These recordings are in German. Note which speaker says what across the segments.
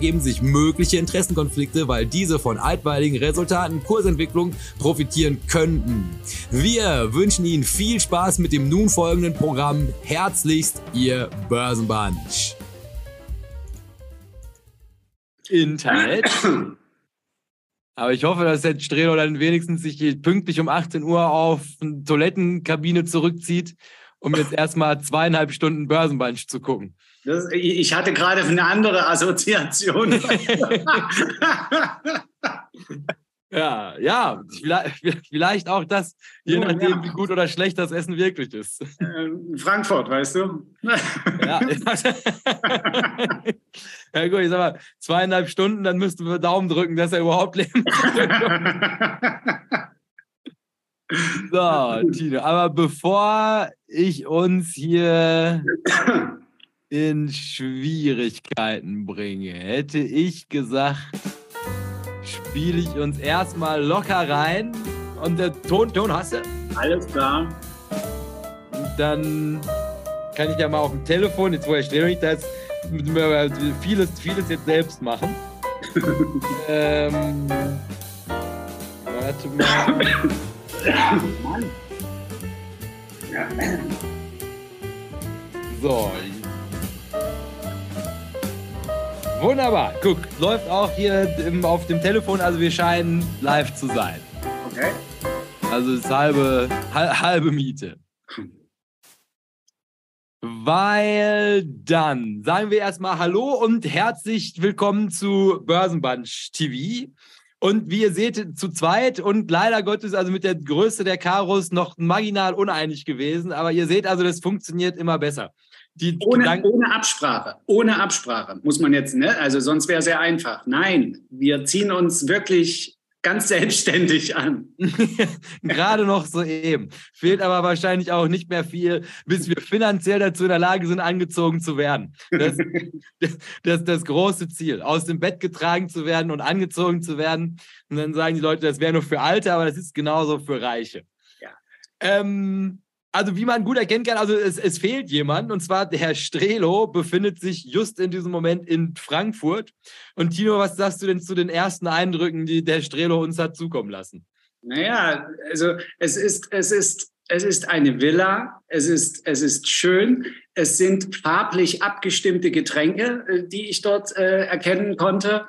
Speaker 1: ergeben sich mögliche Interessenkonflikte, weil diese von altweiligen Resultaten Kursentwicklung profitieren könnten. Wir wünschen Ihnen viel Spaß mit dem nun folgenden Programm. Herzlichst, Ihr Börsenbunch. Internet. Aber ich hoffe, dass der Strelo dann wenigstens sich pünktlich um 18 Uhr auf eine Toilettenkabine zurückzieht, um jetzt erstmal zweieinhalb Stunden Börsenbunch zu gucken.
Speaker 2: Das, ich hatte gerade eine andere Assoziation.
Speaker 1: ja, ja, vielleicht auch das, je oh, nachdem, ja. wie gut oder schlecht das Essen wirklich ist.
Speaker 2: Ähm, Frankfurt, weißt du?
Speaker 1: ja. ja, gut, ich sag mal, zweieinhalb Stunden, dann müssten wir Daumen drücken, dass er überhaupt leben So, Tino, aber bevor ich uns hier in Schwierigkeiten bringe, hätte ich gesagt, spiele ich uns erstmal locker rein. Und der Ton, Ton hast du?
Speaker 2: Alles klar.
Speaker 1: Und dann kann ich ja mal auf dem Telefon, jetzt wo ich stehe, nicht das vieles, vieles jetzt selbst machen. ähm, warte mal. So, Wunderbar. Guck, läuft auch hier im, auf dem Telefon, also wir scheinen live zu sein.
Speaker 2: Okay.
Speaker 1: Also das halbe, halbe Miete. Weil dann sagen wir erstmal Hallo und herzlich willkommen zu Börsenbunch TV. Und wie ihr seht, zu zweit und leider Gottes, also mit der Größe der Karos noch marginal uneinig gewesen. Aber ihr seht also, das funktioniert immer besser
Speaker 2: die ohne, ohne Absprache, ohne Absprache muss man jetzt, ne? Also sonst wäre es sehr einfach. Nein, wir ziehen uns wirklich ganz selbstständig an.
Speaker 1: Gerade noch so eben. Fehlt aber wahrscheinlich auch nicht mehr viel, bis wir finanziell dazu in der Lage sind, angezogen zu werden. Das, das, das große Ziel, aus dem Bett getragen zu werden und angezogen zu werden. Und dann sagen die Leute, das wäre nur für Alte, aber das ist genauso für Reiche. Ja. Ähm, also wie man gut erkennen kann, also es, es fehlt jemand und zwar der Herr Strelo befindet sich just in diesem Moment in Frankfurt. Und Tino, was sagst du denn zu den ersten Eindrücken, die der Strelo uns hat zukommen lassen?
Speaker 2: Naja, also es ist, es ist, es ist eine Villa, es ist, es ist schön, es sind farblich abgestimmte Getränke, äh, die ich dort äh, erkennen konnte.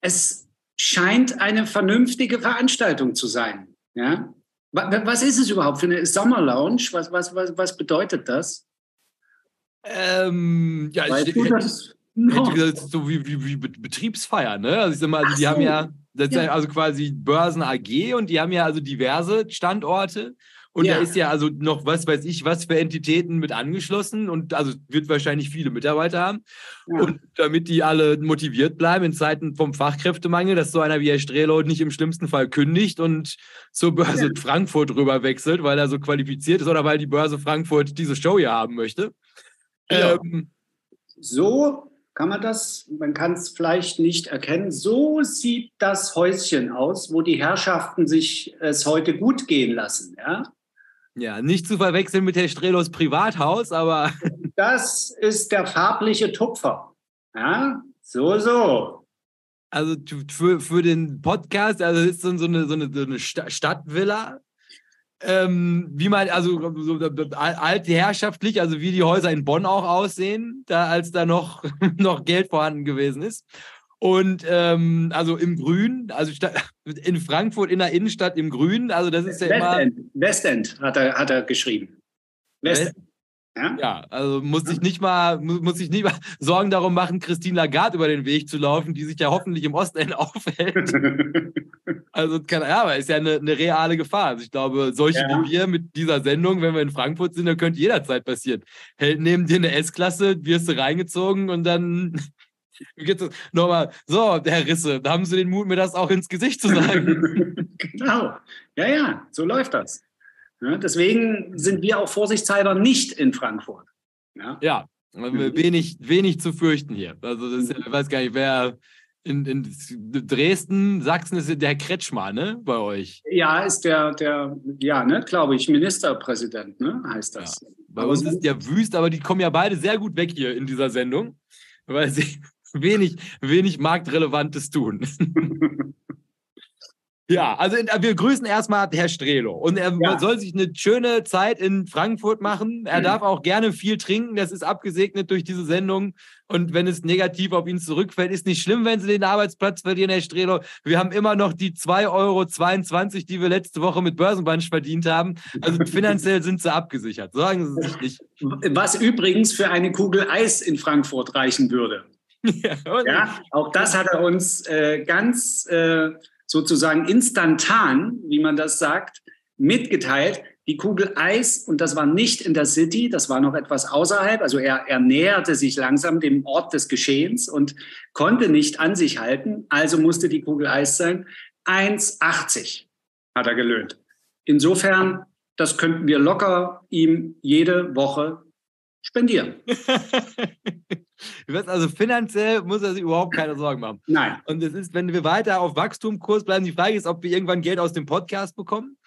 Speaker 2: Es scheint eine vernünftige Veranstaltung zu sein. Ja? Was ist es überhaupt für eine Sommerlounge? Was, was, was, was bedeutet das?
Speaker 1: Ähm, ja, weißt ich, du, das hätte gesagt, so wie, wie, wie Betriebsfeier, ne? Also ich sag mal, also die so. haben ja, das ja also quasi Börsen AG und die haben ja also diverse Standorte und ja. da ist ja also noch, was weiß ich, was für Entitäten mit angeschlossen und also wird wahrscheinlich viele Mitarbeiter haben. Ja. Und damit die alle motiviert bleiben in Zeiten vom Fachkräftemangel, dass so einer wie Herr Strelo nicht im schlimmsten Fall kündigt und zur Börse ja. Frankfurt rüber wechselt, weil er so qualifiziert ist oder weil die Börse Frankfurt diese Show hier haben möchte.
Speaker 2: Ähm, so kann man das, man kann es vielleicht nicht erkennen. So sieht das Häuschen aus, wo die Herrschaften sich es heute gut gehen lassen. Ja?
Speaker 1: Ja, nicht zu verwechseln mit Herr Strelos Privathaus, aber.
Speaker 2: Das ist der farbliche Tupfer. Ja, so, so.
Speaker 1: Also für, für den Podcast, also ist so eine, so eine, so eine Stadtvilla. Ähm, wie man, also so, alte herrschaftlich, also wie die Häuser in Bonn auch aussehen, da als da noch, noch Geld vorhanden gewesen ist. Und ähm, also im Grün, also in Frankfurt in der Innenstadt im Grün, also das ist ja
Speaker 2: Westend,
Speaker 1: immer.
Speaker 2: Westend hat er, hat er geschrieben.
Speaker 1: Westend. Ja? ja, also muss ich nicht mal, muss ich nicht mal Sorgen darum machen, Christine Lagarde über den Weg zu laufen, die sich ja hoffentlich im Ostend aufhält. also kann, ja, aber ist ja eine, eine reale Gefahr. Also ich glaube, solche ja. wie wir mit dieser Sendung, wenn wir in Frankfurt sind, dann könnte jederzeit passieren. Hält neben dir eine S-Klasse, wirst du reingezogen und dann nochmal, so, Herr Risse, da haben Sie den Mut, mir das auch ins Gesicht zu sagen.
Speaker 2: genau. Ja, ja, so läuft das. Ja, deswegen sind wir auch vorsichtshalber nicht in Frankfurt.
Speaker 1: Ja, ja wenig, wenig zu fürchten hier. Also, das, ich weiß gar nicht, wer in, in Dresden, Sachsen ist der Herr Kretschmer, ne, bei euch?
Speaker 2: Ja, ist der, der ja, ne, glaube ich, Ministerpräsident, ne, heißt das. Ja.
Speaker 1: Bei uns ist der wüst, aber die kommen ja beide sehr gut weg hier in dieser Sendung, weil sie wenig, wenig Marktrelevantes tun. Ja, also wir grüßen erstmal Herr Strelo. Und er ja. soll sich eine schöne Zeit in Frankfurt machen. Er mhm. darf auch gerne viel trinken. Das ist abgesegnet durch diese Sendung. Und wenn es negativ auf ihn zurückfällt, ist nicht schlimm, wenn Sie den Arbeitsplatz verlieren, Herr Strelo. Wir haben immer noch die 2,22 Euro, die wir letzte Woche mit Börsenbunch verdient haben. Also finanziell sind Sie abgesichert. Sagen Sie sich nicht.
Speaker 2: Was übrigens für eine Kugel Eis in Frankfurt reichen würde. Ja, ja auch das hat er uns äh, ganz... Äh, sozusagen instantan, wie man das sagt, mitgeteilt, die Kugel Eis, und das war nicht in der City, das war noch etwas außerhalb, also er, er näherte sich langsam dem Ort des Geschehens und konnte nicht an sich halten, also musste die Kugel Eis sein. 1,80 hat er gelöhnt. Insofern, das könnten wir locker ihm jede Woche spendieren.
Speaker 1: also finanziell muss er sich überhaupt keine Sorgen machen.
Speaker 2: Nein.
Speaker 1: Und es ist, wenn wir weiter auf Wachstumkurs bleiben, die Frage ist, ob wir irgendwann Geld aus dem Podcast bekommen.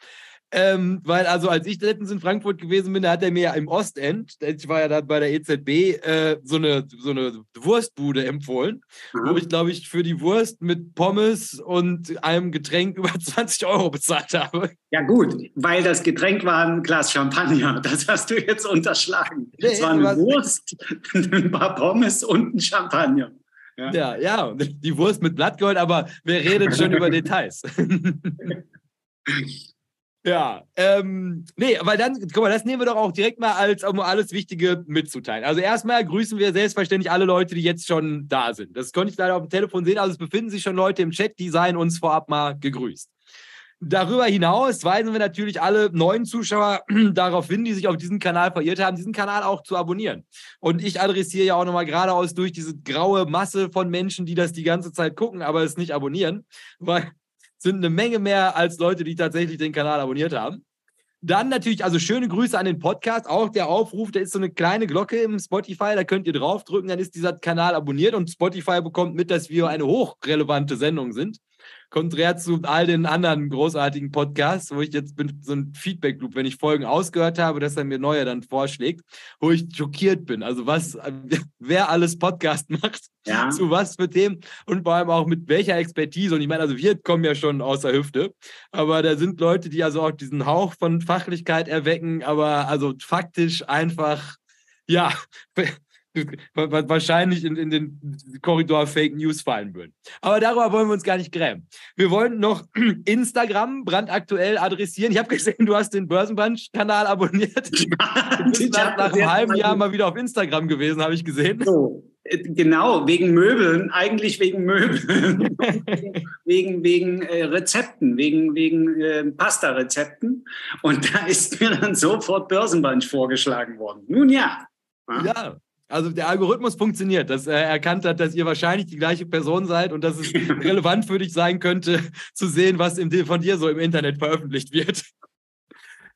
Speaker 1: Ähm, weil also als ich letztens in Frankfurt gewesen bin, da hat er mir ja im Ostend, ich war ja da bei der EZB, äh, so, eine, so eine Wurstbude empfohlen, mhm. wo ich glaube ich für die Wurst mit Pommes und einem Getränk über 20 Euro bezahlt habe.
Speaker 2: Ja gut, weil das Getränk war ein Glas Champagner, das hast du jetzt unterschlagen. Nee, es war eine Wurst, ein paar Pommes und ein Champagner.
Speaker 1: Ja. ja, ja, die Wurst mit Blattgold, aber wer redet schon über Details? Ja, ähm, nee, weil dann, guck mal, das nehmen wir doch auch direkt mal als, um alles Wichtige mitzuteilen. Also erstmal grüßen wir selbstverständlich alle Leute, die jetzt schon da sind. Das konnte ich leider auf dem Telefon sehen, also es befinden sich schon Leute im Chat, die seien uns vorab mal gegrüßt. Darüber hinaus weisen wir natürlich alle neuen Zuschauer darauf hin, die sich auf diesen Kanal verirrt haben, diesen Kanal auch zu abonnieren. Und ich adressiere ja auch nochmal geradeaus durch diese graue Masse von Menschen, die das die ganze Zeit gucken, aber es nicht abonnieren, weil sind eine Menge mehr als Leute, die tatsächlich den Kanal abonniert haben. Dann natürlich, also schöne Grüße an den Podcast. Auch der Aufruf, da ist so eine kleine Glocke im Spotify, da könnt ihr draufdrücken, dann ist dieser Kanal abonniert und Spotify bekommt mit, dass wir eine hochrelevante Sendung sind konträr zu all den anderen großartigen Podcasts, wo ich jetzt bin, so ein Feedback-Loop, wenn ich Folgen ausgehört habe, dass er mir neue dann vorschlägt, wo ich schockiert bin. Also was, wer alles Podcast macht, ja. zu was für Themen und vor allem auch mit welcher Expertise. Und ich meine, also wir kommen ja schon aus der Hüfte, aber da sind Leute, die also auch diesen Hauch von Fachlichkeit erwecken, aber also faktisch einfach, ja, wahrscheinlich in, in den Korridor Fake News fallen würden. Aber darüber wollen wir uns gar nicht grämen. Wir wollen noch Instagram brandaktuell adressieren. Ich habe gesehen, du hast den Börsenbunch-Kanal abonniert. du bist nach, nach einem halben Jahr mal wieder auf Instagram gewesen, habe ich gesehen. So.
Speaker 2: Äh, genau, wegen Möbeln, eigentlich wegen Möbeln, wegen, wegen äh, Rezepten, wegen, wegen äh, Pasta-Rezepten. Und da ist mir dann sofort Börsenbunch vorgeschlagen worden. Nun ja.
Speaker 1: Ja, also der Algorithmus funktioniert, dass er erkannt hat, dass ihr wahrscheinlich die gleiche Person seid und dass es relevant für dich sein könnte, zu sehen, was von dir so im Internet veröffentlicht wird.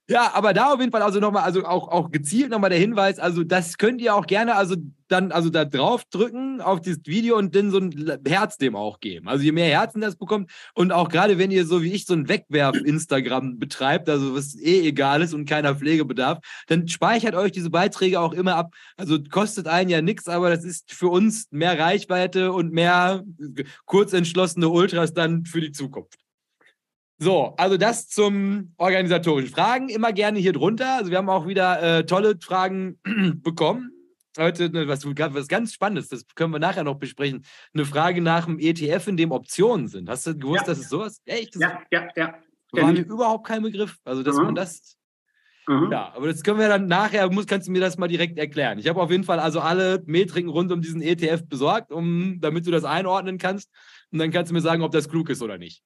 Speaker 1: Ja, aber da auf jeden Fall also nochmal, also auch, auch gezielt nochmal der Hinweis, also das könnt ihr auch gerne, also dann, also da drauf drücken auf dieses Video und dann so ein Herz dem auch geben. Also je mehr Herzen das bekommt und auch gerade wenn ihr so wie ich so ein Wegwerf-Instagram betreibt, also was eh egal ist und keiner Pflege bedarf, dann speichert euch diese Beiträge auch immer ab. Also kostet einen ja nichts, aber das ist für uns mehr Reichweite und mehr kurzentschlossene Ultras dann für die Zukunft. So, also das zum organisatorischen. Fragen immer gerne hier drunter. Also wir haben auch wieder äh, tolle Fragen bekommen. heute ne, was, was ganz Spannendes, das können wir nachher noch besprechen. Eine Frage nach dem ETF, in dem Optionen sind. Hast du gewusst, ja. dass es sowas? Echt?
Speaker 2: Ja, ja, ja.
Speaker 1: War mir überhaupt kein Begriff. Also, dass mhm. man das. Mhm. Ja, aber das können wir dann nachher, muss, kannst du mir das mal direkt erklären. Ich habe auf jeden Fall also alle Metriken rund um diesen ETF besorgt, um, damit du das einordnen kannst. Und dann kannst du mir sagen, ob das klug ist oder nicht.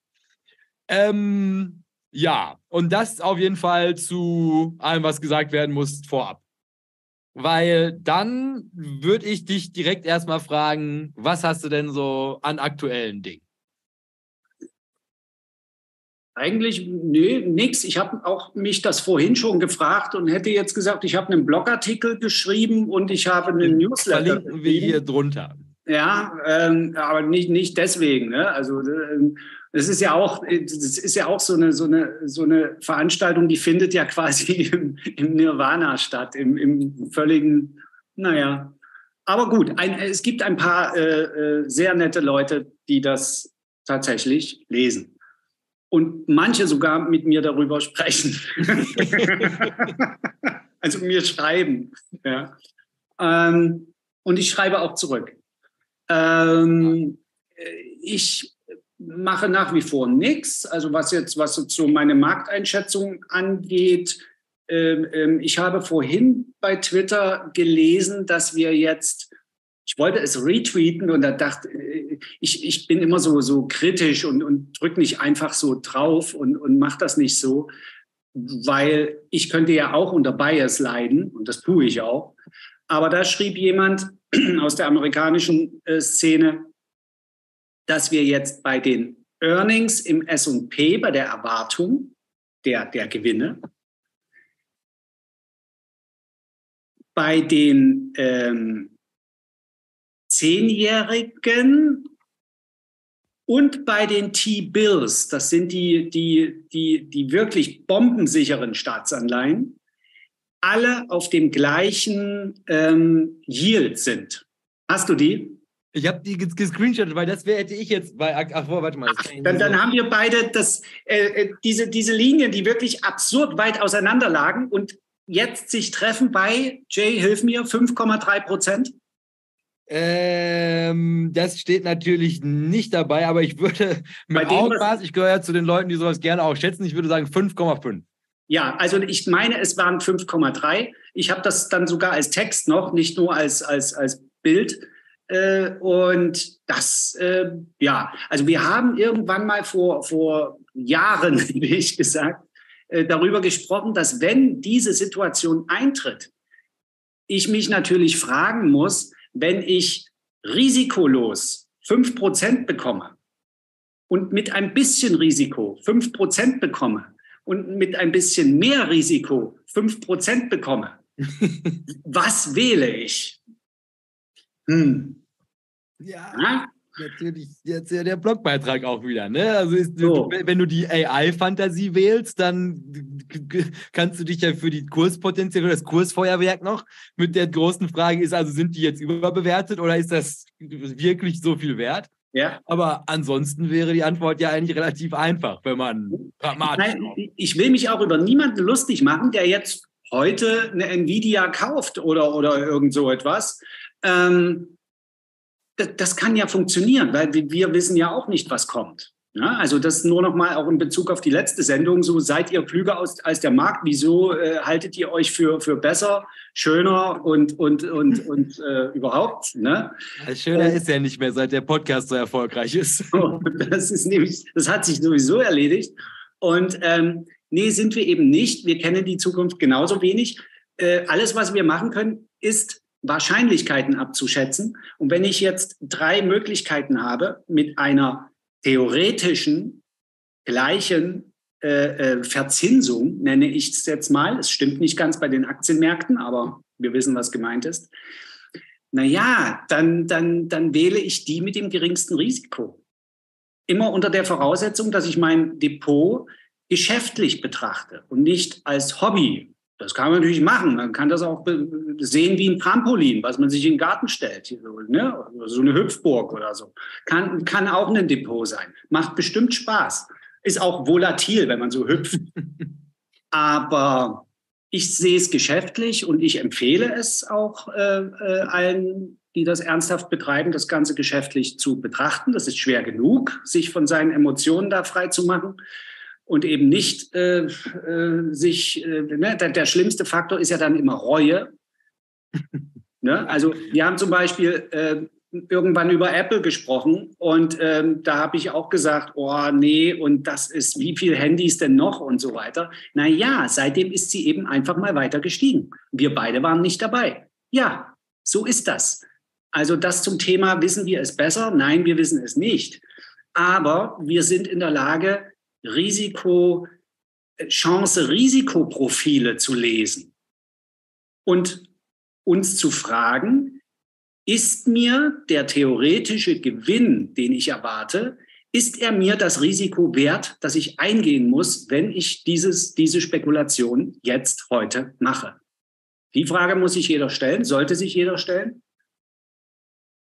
Speaker 1: Ähm, ja, und das auf jeden Fall zu allem, was gesagt werden muss, vorab. Weil dann würde ich dich direkt erstmal fragen, was hast du denn so an aktuellen Dingen?
Speaker 2: Eigentlich, nee, nix. Ich habe auch mich das vorhin schon gefragt und hätte jetzt gesagt, ich habe einen Blogartikel geschrieben und ich habe einen Newsletter.
Speaker 1: Verlinken wir hier drunter.
Speaker 2: Ja, ähm, aber nicht, nicht deswegen. Ne? Also ähm, das ist ja auch, das ist ja auch so eine, so eine, so eine Veranstaltung, die findet ja quasi im, im Nirvana statt, im, im völligen, naja. Aber gut, ein, es gibt ein paar äh, äh, sehr nette Leute, die das tatsächlich lesen. Und manche sogar mit mir darüber sprechen. also mir schreiben. Ja. Ähm, und ich schreibe auch zurück. Ähm, ich mache nach wie vor nichts. Also was jetzt, was jetzt so meine Markteinschätzung angeht, ähm, ähm, ich habe vorhin bei Twitter gelesen, dass wir jetzt, ich wollte es retweeten und da dachte äh, ich, ich bin immer so, so kritisch und, und drücke nicht einfach so drauf und, und mache das nicht so, weil ich könnte ja auch unter Bias leiden und das tue ich auch. Aber da schrieb jemand aus der amerikanischen äh, Szene, dass wir jetzt bei den Earnings im SP, bei der Erwartung der, der Gewinne, bei den ähm, Zehnjährigen und bei den T-Bills, das sind die, die, die, die wirklich bombensicheren Staatsanleihen, alle auf dem gleichen ähm, Yield sind. Hast du die?
Speaker 1: Ich habe die gescreenshottet, weil das wäre, hätte ich jetzt bei. Ach, warte mal. Ach,
Speaker 2: dann, dann haben wir beide das, äh, äh, diese, diese Linien, die wirklich absurd weit auseinander lagen und jetzt sich treffen bei, Jay, hilf mir, 5,3 Prozent.
Speaker 1: Ähm, das steht natürlich nicht dabei, aber ich würde mit Augenmaß, ich gehöre ja zu den Leuten, die sowas gerne auch schätzen, ich würde sagen 5,5.
Speaker 2: Ja, also ich meine, es waren 5,3. Ich habe das dann sogar als Text noch, nicht nur als, als, als Bild. Äh, und das, äh, ja, also wir haben irgendwann mal vor, vor Jahren, wie ich gesagt, äh, darüber gesprochen, dass wenn diese Situation eintritt, ich mich natürlich fragen muss, wenn ich risikolos fünf Prozent bekomme und mit ein bisschen Risiko fünf Prozent bekomme und mit ein bisschen mehr Risiko fünf Prozent bekomme, was wähle ich?
Speaker 1: Hm. Ja, ja, natürlich. Jetzt ja der Blogbeitrag auch wieder. Ne? Also ist, so. wenn du die AI-Fantasie wählst, dann kannst du dich ja für die Kurspotenzial oder das Kursfeuerwerk noch mit der großen Frage ist, also sind die jetzt überbewertet oder ist das wirklich so viel wert? Ja. Aber ansonsten wäre die Antwort ja eigentlich relativ einfach, wenn man
Speaker 2: pragmatisch. Nein, ich will mich auch über niemanden lustig machen, der jetzt heute eine Nvidia kauft oder, oder irgend so etwas. Ähm, das, das kann ja funktionieren, weil wir wissen ja auch nicht, was kommt. Ja, also das nur noch mal auch in Bezug auf die letzte Sendung. So seid ihr klüger aus, als der Markt. Wieso äh, haltet ihr euch für, für besser, schöner und, und, und, und äh, überhaupt? Ne?
Speaker 1: Schöner und, ist ja nicht mehr, seit der Podcast so erfolgreich ist.
Speaker 2: das ist nämlich, das hat sich sowieso erledigt. Und ähm, nee, sind wir eben nicht. Wir kennen die Zukunft genauso wenig. Äh, alles, was wir machen können, ist Wahrscheinlichkeiten abzuschätzen. Und wenn ich jetzt drei Möglichkeiten habe mit einer theoretischen gleichen äh, äh, Verzinsung, nenne ich es jetzt mal, es stimmt nicht ganz bei den Aktienmärkten, aber wir wissen, was gemeint ist. Naja, dann, dann, dann wähle ich die mit dem geringsten Risiko. Immer unter der Voraussetzung, dass ich mein Depot geschäftlich betrachte und nicht als Hobby das kann man natürlich machen. Man kann das auch sehen wie ein Trampolin, was man sich in den Garten stellt. So, ne? so eine Hüpfburg oder so. Kann, kann auch ein Depot sein. Macht bestimmt Spaß. Ist auch volatil, wenn man so hüpft. Aber ich sehe es geschäftlich und ich empfehle es auch äh, äh, allen, die das ernsthaft betreiben, das Ganze geschäftlich zu betrachten. Das ist schwer genug, sich von seinen Emotionen da frei zu machen und eben nicht äh, äh, sich, äh, ne, der, der, schlimmste Faktor ist ja dann immer Reue. ne? Also wir haben zum Beispiel äh, irgendwann über Apple gesprochen und ähm, da habe ich auch gesagt, oh nee, und das ist, wie viele Handys denn noch und so weiter. Naja, seitdem ist sie eben einfach mal weiter gestiegen. Wir beide waren nicht dabei. Ja, so ist das. Also das zum Thema, wissen wir es besser? Nein, wir wissen es nicht. Aber wir sind in der Lage, Risiko, Chance-Risikoprofile zu lesen und uns zu fragen, ist mir der theoretische Gewinn, den ich erwarte, ist er mir das Risiko wert, dass ich eingehen muss, wenn ich dieses, diese Spekulation jetzt heute mache? Die Frage muss sich jeder stellen, sollte sich jeder stellen.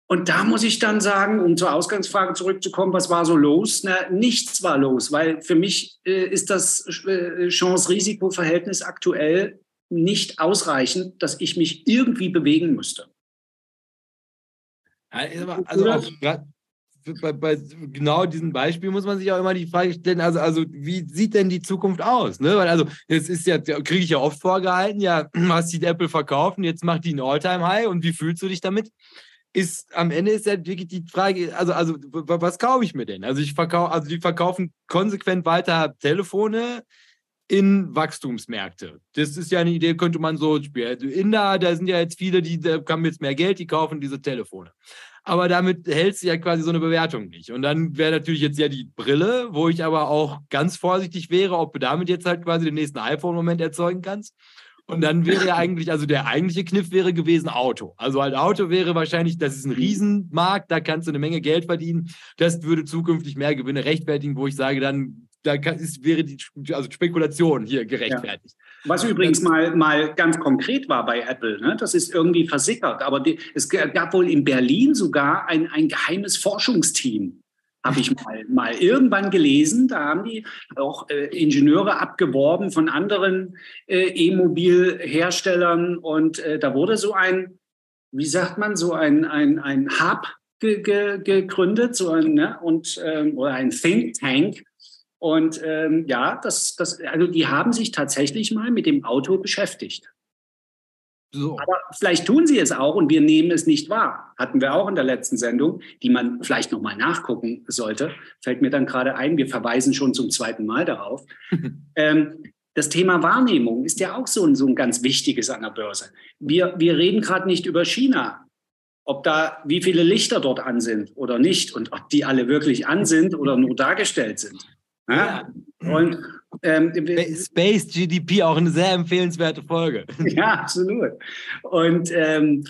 Speaker 2: Und da muss ich dann sagen, um zur Ausgangsfrage zurückzukommen, was war so los? Na, nichts war los, weil für mich äh, ist das äh, Chance-Risiko-Verhältnis aktuell nicht ausreichend, dass ich mich irgendwie bewegen müsste.
Speaker 1: Also auch bei, bei, genau diesem Beispiel muss man sich auch immer die Frage stellen, also, also wie sieht denn die Zukunft aus? Ne? Weil also es ist ja, kriege ich ja oft vorgehalten, ja, hast die Apple verkauft und jetzt macht die ein All-Time-High und wie fühlst du dich damit? Ist am Ende ist ja wirklich die Frage, also, also was kaufe ich mir denn? Also ich verkaufe, also die verkaufen konsequent weiter Telefone, in Wachstumsmärkte. Das ist ja eine Idee, könnte man so spielen. Also Inder, da sind ja jetzt viele, die haben jetzt mehr Geld, die kaufen diese Telefone. Aber damit hältst du ja quasi so eine Bewertung nicht. Und dann wäre natürlich jetzt ja die Brille, wo ich aber auch ganz vorsichtig wäre, ob du damit jetzt halt quasi den nächsten iPhone-Moment erzeugen kannst. Und dann wäre ja eigentlich, also der eigentliche Kniff wäre gewesen Auto. Also halt Auto wäre wahrscheinlich, das ist ein Riesenmarkt, da kannst du eine Menge Geld verdienen. Das würde zukünftig mehr Gewinne rechtfertigen, wo ich sage, dann da kann, ist, wäre die also Spekulation hier gerechtfertigt.
Speaker 2: Ja. Was übrigens mal, mal ganz konkret war bei Apple, ne? das ist irgendwie versickert, aber die, es gab wohl in Berlin sogar ein, ein geheimes Forschungsteam, habe ich mal, mal irgendwann gelesen. Da haben die auch äh, Ingenieure abgeworben von anderen äh, E-Mobil-Herstellern und äh, da wurde so ein, wie sagt man, so ein, ein, ein Hub ge, ge, gegründet, so ein, ne? und, ähm, oder ein Think Tank und ähm, ja, das, das, also die haben sich tatsächlich mal mit dem Auto beschäftigt. So. Aber vielleicht tun sie es auch und wir nehmen es nicht wahr. Hatten wir auch in der letzten Sendung, die man vielleicht nochmal nachgucken sollte. Fällt mir dann gerade ein, wir verweisen schon zum zweiten Mal darauf. ähm, das Thema Wahrnehmung ist ja auch so ein, so ein ganz wichtiges an der Börse. Wir, wir reden gerade nicht über China, ob da wie viele Lichter dort an sind oder nicht und ob die alle wirklich an sind oder nur dargestellt sind. Ja. Und
Speaker 1: ähm, Space GDP auch eine sehr empfehlenswerte Folge.
Speaker 2: Ja, absolut. Und ähm,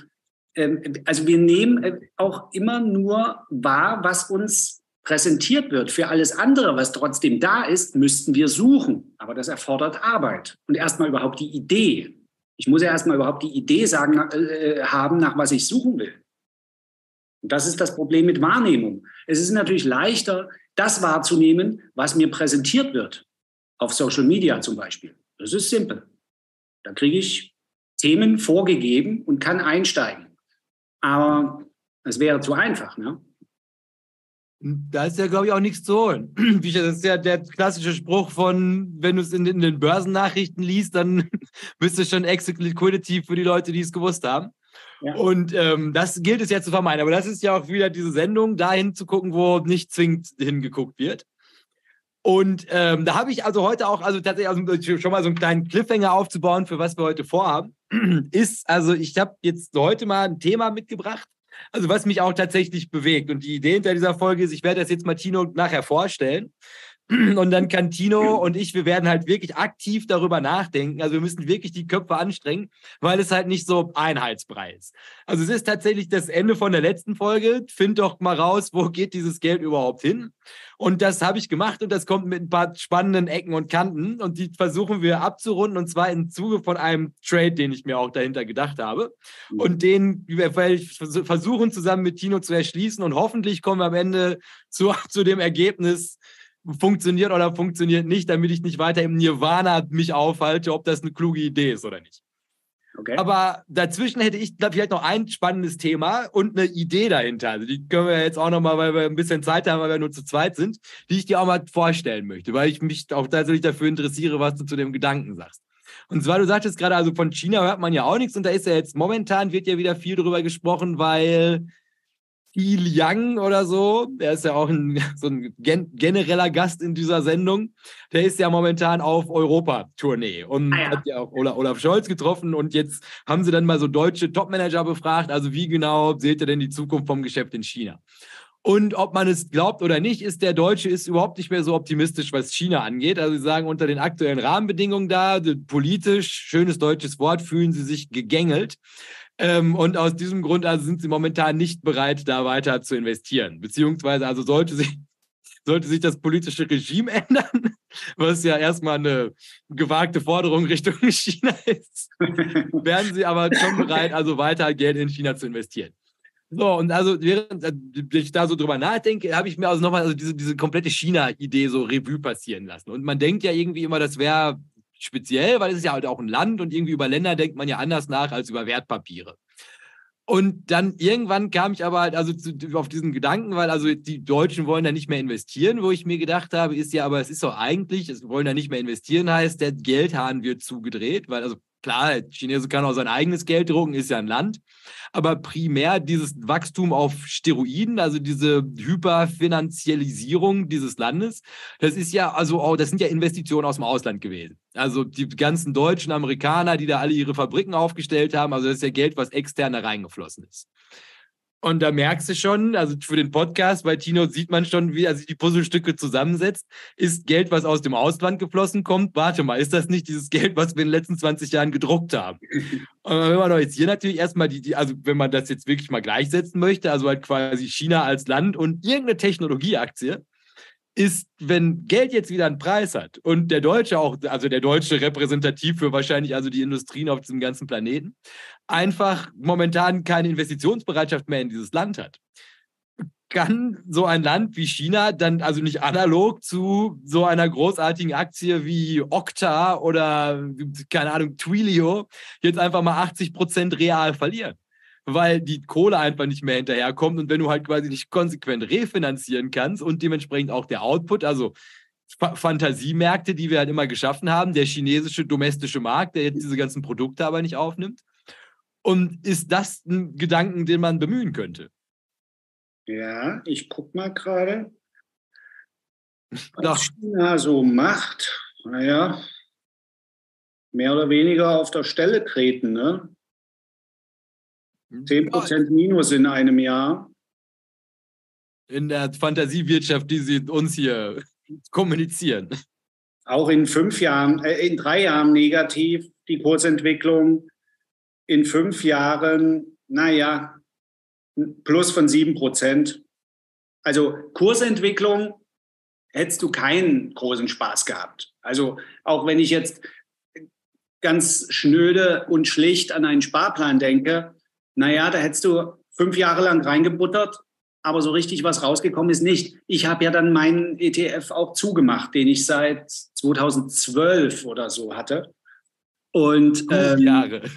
Speaker 2: ähm, also wir nehmen äh, auch immer nur wahr, was uns präsentiert wird. Für alles andere, was trotzdem da ist, müssten wir suchen. Aber das erfordert Arbeit und erstmal überhaupt die Idee. Ich muss ja erstmal überhaupt die Idee sagen, äh, haben, nach was ich suchen will. Und das ist das Problem mit Wahrnehmung. Es ist natürlich leichter, das wahrzunehmen, was mir präsentiert wird. Auf Social Media zum Beispiel. Das ist simpel. Da kriege ich Themen vorgegeben und kann einsteigen. Aber es wäre zu einfach, ne?
Speaker 1: Da ist ja, glaube ich, auch nichts zu holen. Das ist ja der klassische Spruch von, wenn du es in, in, den Börsennachrichten liest, dann bist du schon Exit Liquidity für die Leute, die es gewusst haben. Und ähm, das gilt es ja zu vermeiden. Aber das ist ja auch wieder diese Sendung, dahin zu gucken, wo nicht zwingend hingeguckt wird. Und ähm, da habe ich also heute auch, also tatsächlich also schon mal so einen kleinen Cliffhanger aufzubauen, für was wir heute vorhaben, ist, also ich habe jetzt heute mal ein Thema mitgebracht, also was mich auch tatsächlich bewegt. Und die Idee hinter dieser Folge ist, ich werde das jetzt Martino nachher vorstellen. Und dann kann Tino und ich, wir werden halt wirklich aktiv darüber nachdenken. Also wir müssen wirklich die Köpfe anstrengen, weil es halt nicht so einheitsbrei ist. Also es ist tatsächlich das Ende von der letzten Folge. Find doch mal raus, wo geht dieses Geld überhaupt hin? Und das habe ich gemacht und das kommt mit ein paar spannenden Ecken und Kanten und die versuchen wir abzurunden und zwar im Zuge von einem Trade, den ich mir auch dahinter gedacht habe. Und den werde ich versuchen zusammen mit Tino zu erschließen und hoffentlich kommen wir am Ende zu, zu dem Ergebnis, funktioniert oder funktioniert nicht, damit ich nicht weiter im Nirvana mich aufhalte, ob das eine kluge Idee ist oder nicht. Okay. Aber dazwischen hätte ich vielleicht noch ein spannendes Thema und eine Idee dahinter. Also die können wir jetzt auch noch mal, weil wir ein bisschen Zeit haben, weil wir nur zu zweit sind, die ich dir auch mal vorstellen möchte, weil ich mich auch tatsächlich dafür interessiere, was du zu dem Gedanken sagst. Und zwar, du sagtest gerade, also von China hört man ja auch nichts und da ist ja jetzt momentan wird ja wieder viel drüber gesprochen, weil Il Yang oder so, der ist ja auch ein, so ein gen genereller Gast in dieser Sendung, der ist ja momentan auf Europa-Tournee und ah, ja. hat ja auch Olaf, Olaf Scholz getroffen und jetzt haben sie dann mal so deutsche Topmanager befragt, also wie genau seht ihr denn die Zukunft vom Geschäft in China? Und ob man es glaubt oder nicht, ist der Deutsche ist überhaupt nicht mehr so optimistisch, was China angeht. Also sie sagen, unter den aktuellen Rahmenbedingungen da, politisch, schönes deutsches Wort, fühlen sie sich gegängelt. Ähm, und aus diesem Grund also sind sie momentan nicht bereit, da weiter zu investieren. Beziehungsweise also sollte sich, sollte sich das politische Regime ändern, was ja erstmal eine gewagte Forderung Richtung China ist, werden sie aber schon bereit, also weiter Geld in China zu investieren. So, und also während äh, ich da so drüber nachdenke, habe ich mir also nochmal also diese, diese komplette China-Idee so Revue passieren lassen. Und man denkt ja irgendwie immer, das wäre speziell, weil es ist ja halt auch ein Land und irgendwie über Länder denkt man ja anders nach als über Wertpapiere. Und dann irgendwann kam ich aber halt also zu, auf diesen Gedanken, weil also die Deutschen wollen da nicht mehr investieren, wo ich mir gedacht habe, ist ja, aber es ist doch eigentlich, es wollen da nicht mehr investieren, heißt, der Geldhahn wird zugedreht, weil also Klar, Chinese kann auch sein eigenes Geld drucken, ist ja ein Land. Aber primär dieses Wachstum auf Steroiden, also diese Hyperfinanzialisierung dieses Landes, das ist ja, also auch, das sind ja Investitionen aus dem Ausland gewesen. Also die ganzen deutschen Amerikaner, die da alle ihre Fabriken aufgestellt haben, also das ist ja Geld, was extern da reingeflossen ist. Und da merkst du schon, also für den Podcast bei Tino sieht man schon, wie er sich die Puzzlestücke zusammensetzt. Ist Geld, was aus dem Ausland geflossen kommt? Warte mal, ist das nicht dieses Geld, was wir in den letzten 20 Jahren gedruckt haben? Und wenn man doch jetzt hier natürlich erstmal die, die, also wenn man das jetzt wirklich mal gleichsetzen möchte, also halt quasi China als Land und irgendeine Technologieaktie, ist, wenn Geld jetzt wieder einen Preis hat und der Deutsche auch, also der Deutsche repräsentativ für wahrscheinlich also die Industrien auf diesem ganzen Planeten, einfach momentan keine Investitionsbereitschaft mehr in dieses Land hat, kann so ein Land wie China dann also nicht analog zu so einer großartigen Aktie wie Okta oder keine Ahnung, Twilio jetzt einfach mal 80 Prozent real verlieren weil die Kohle einfach nicht mehr hinterherkommt und wenn du halt quasi nicht konsequent refinanzieren kannst und dementsprechend auch der Output, also F Fantasiemärkte, die wir halt immer geschaffen haben, der chinesische domestische Markt, der jetzt diese ganzen Produkte aber nicht aufnimmt. Und ist das ein Gedanken, den man bemühen könnte?
Speaker 2: Ja, ich gucke mal gerade. Was China so macht, naja, mehr oder weniger auf der Stelle treten. Ne? 10 Prozent Minus in einem Jahr.
Speaker 1: In der Fantasiewirtschaft, die Sie uns hier kommunizieren.
Speaker 2: Auch in fünf Jahren, äh, in drei Jahren negativ, die Kursentwicklung. In fünf Jahren, naja, plus von sieben Prozent. Also Kursentwicklung hättest du keinen großen Spaß gehabt. Also auch wenn ich jetzt ganz schnöde und schlicht an einen Sparplan denke, naja, da hättest du fünf Jahre lang reingebuttert, aber so richtig was rausgekommen ist nicht. Ich habe ja dann meinen ETF auch zugemacht, den ich seit 2012 oder so hatte. Und ähm, Jahre.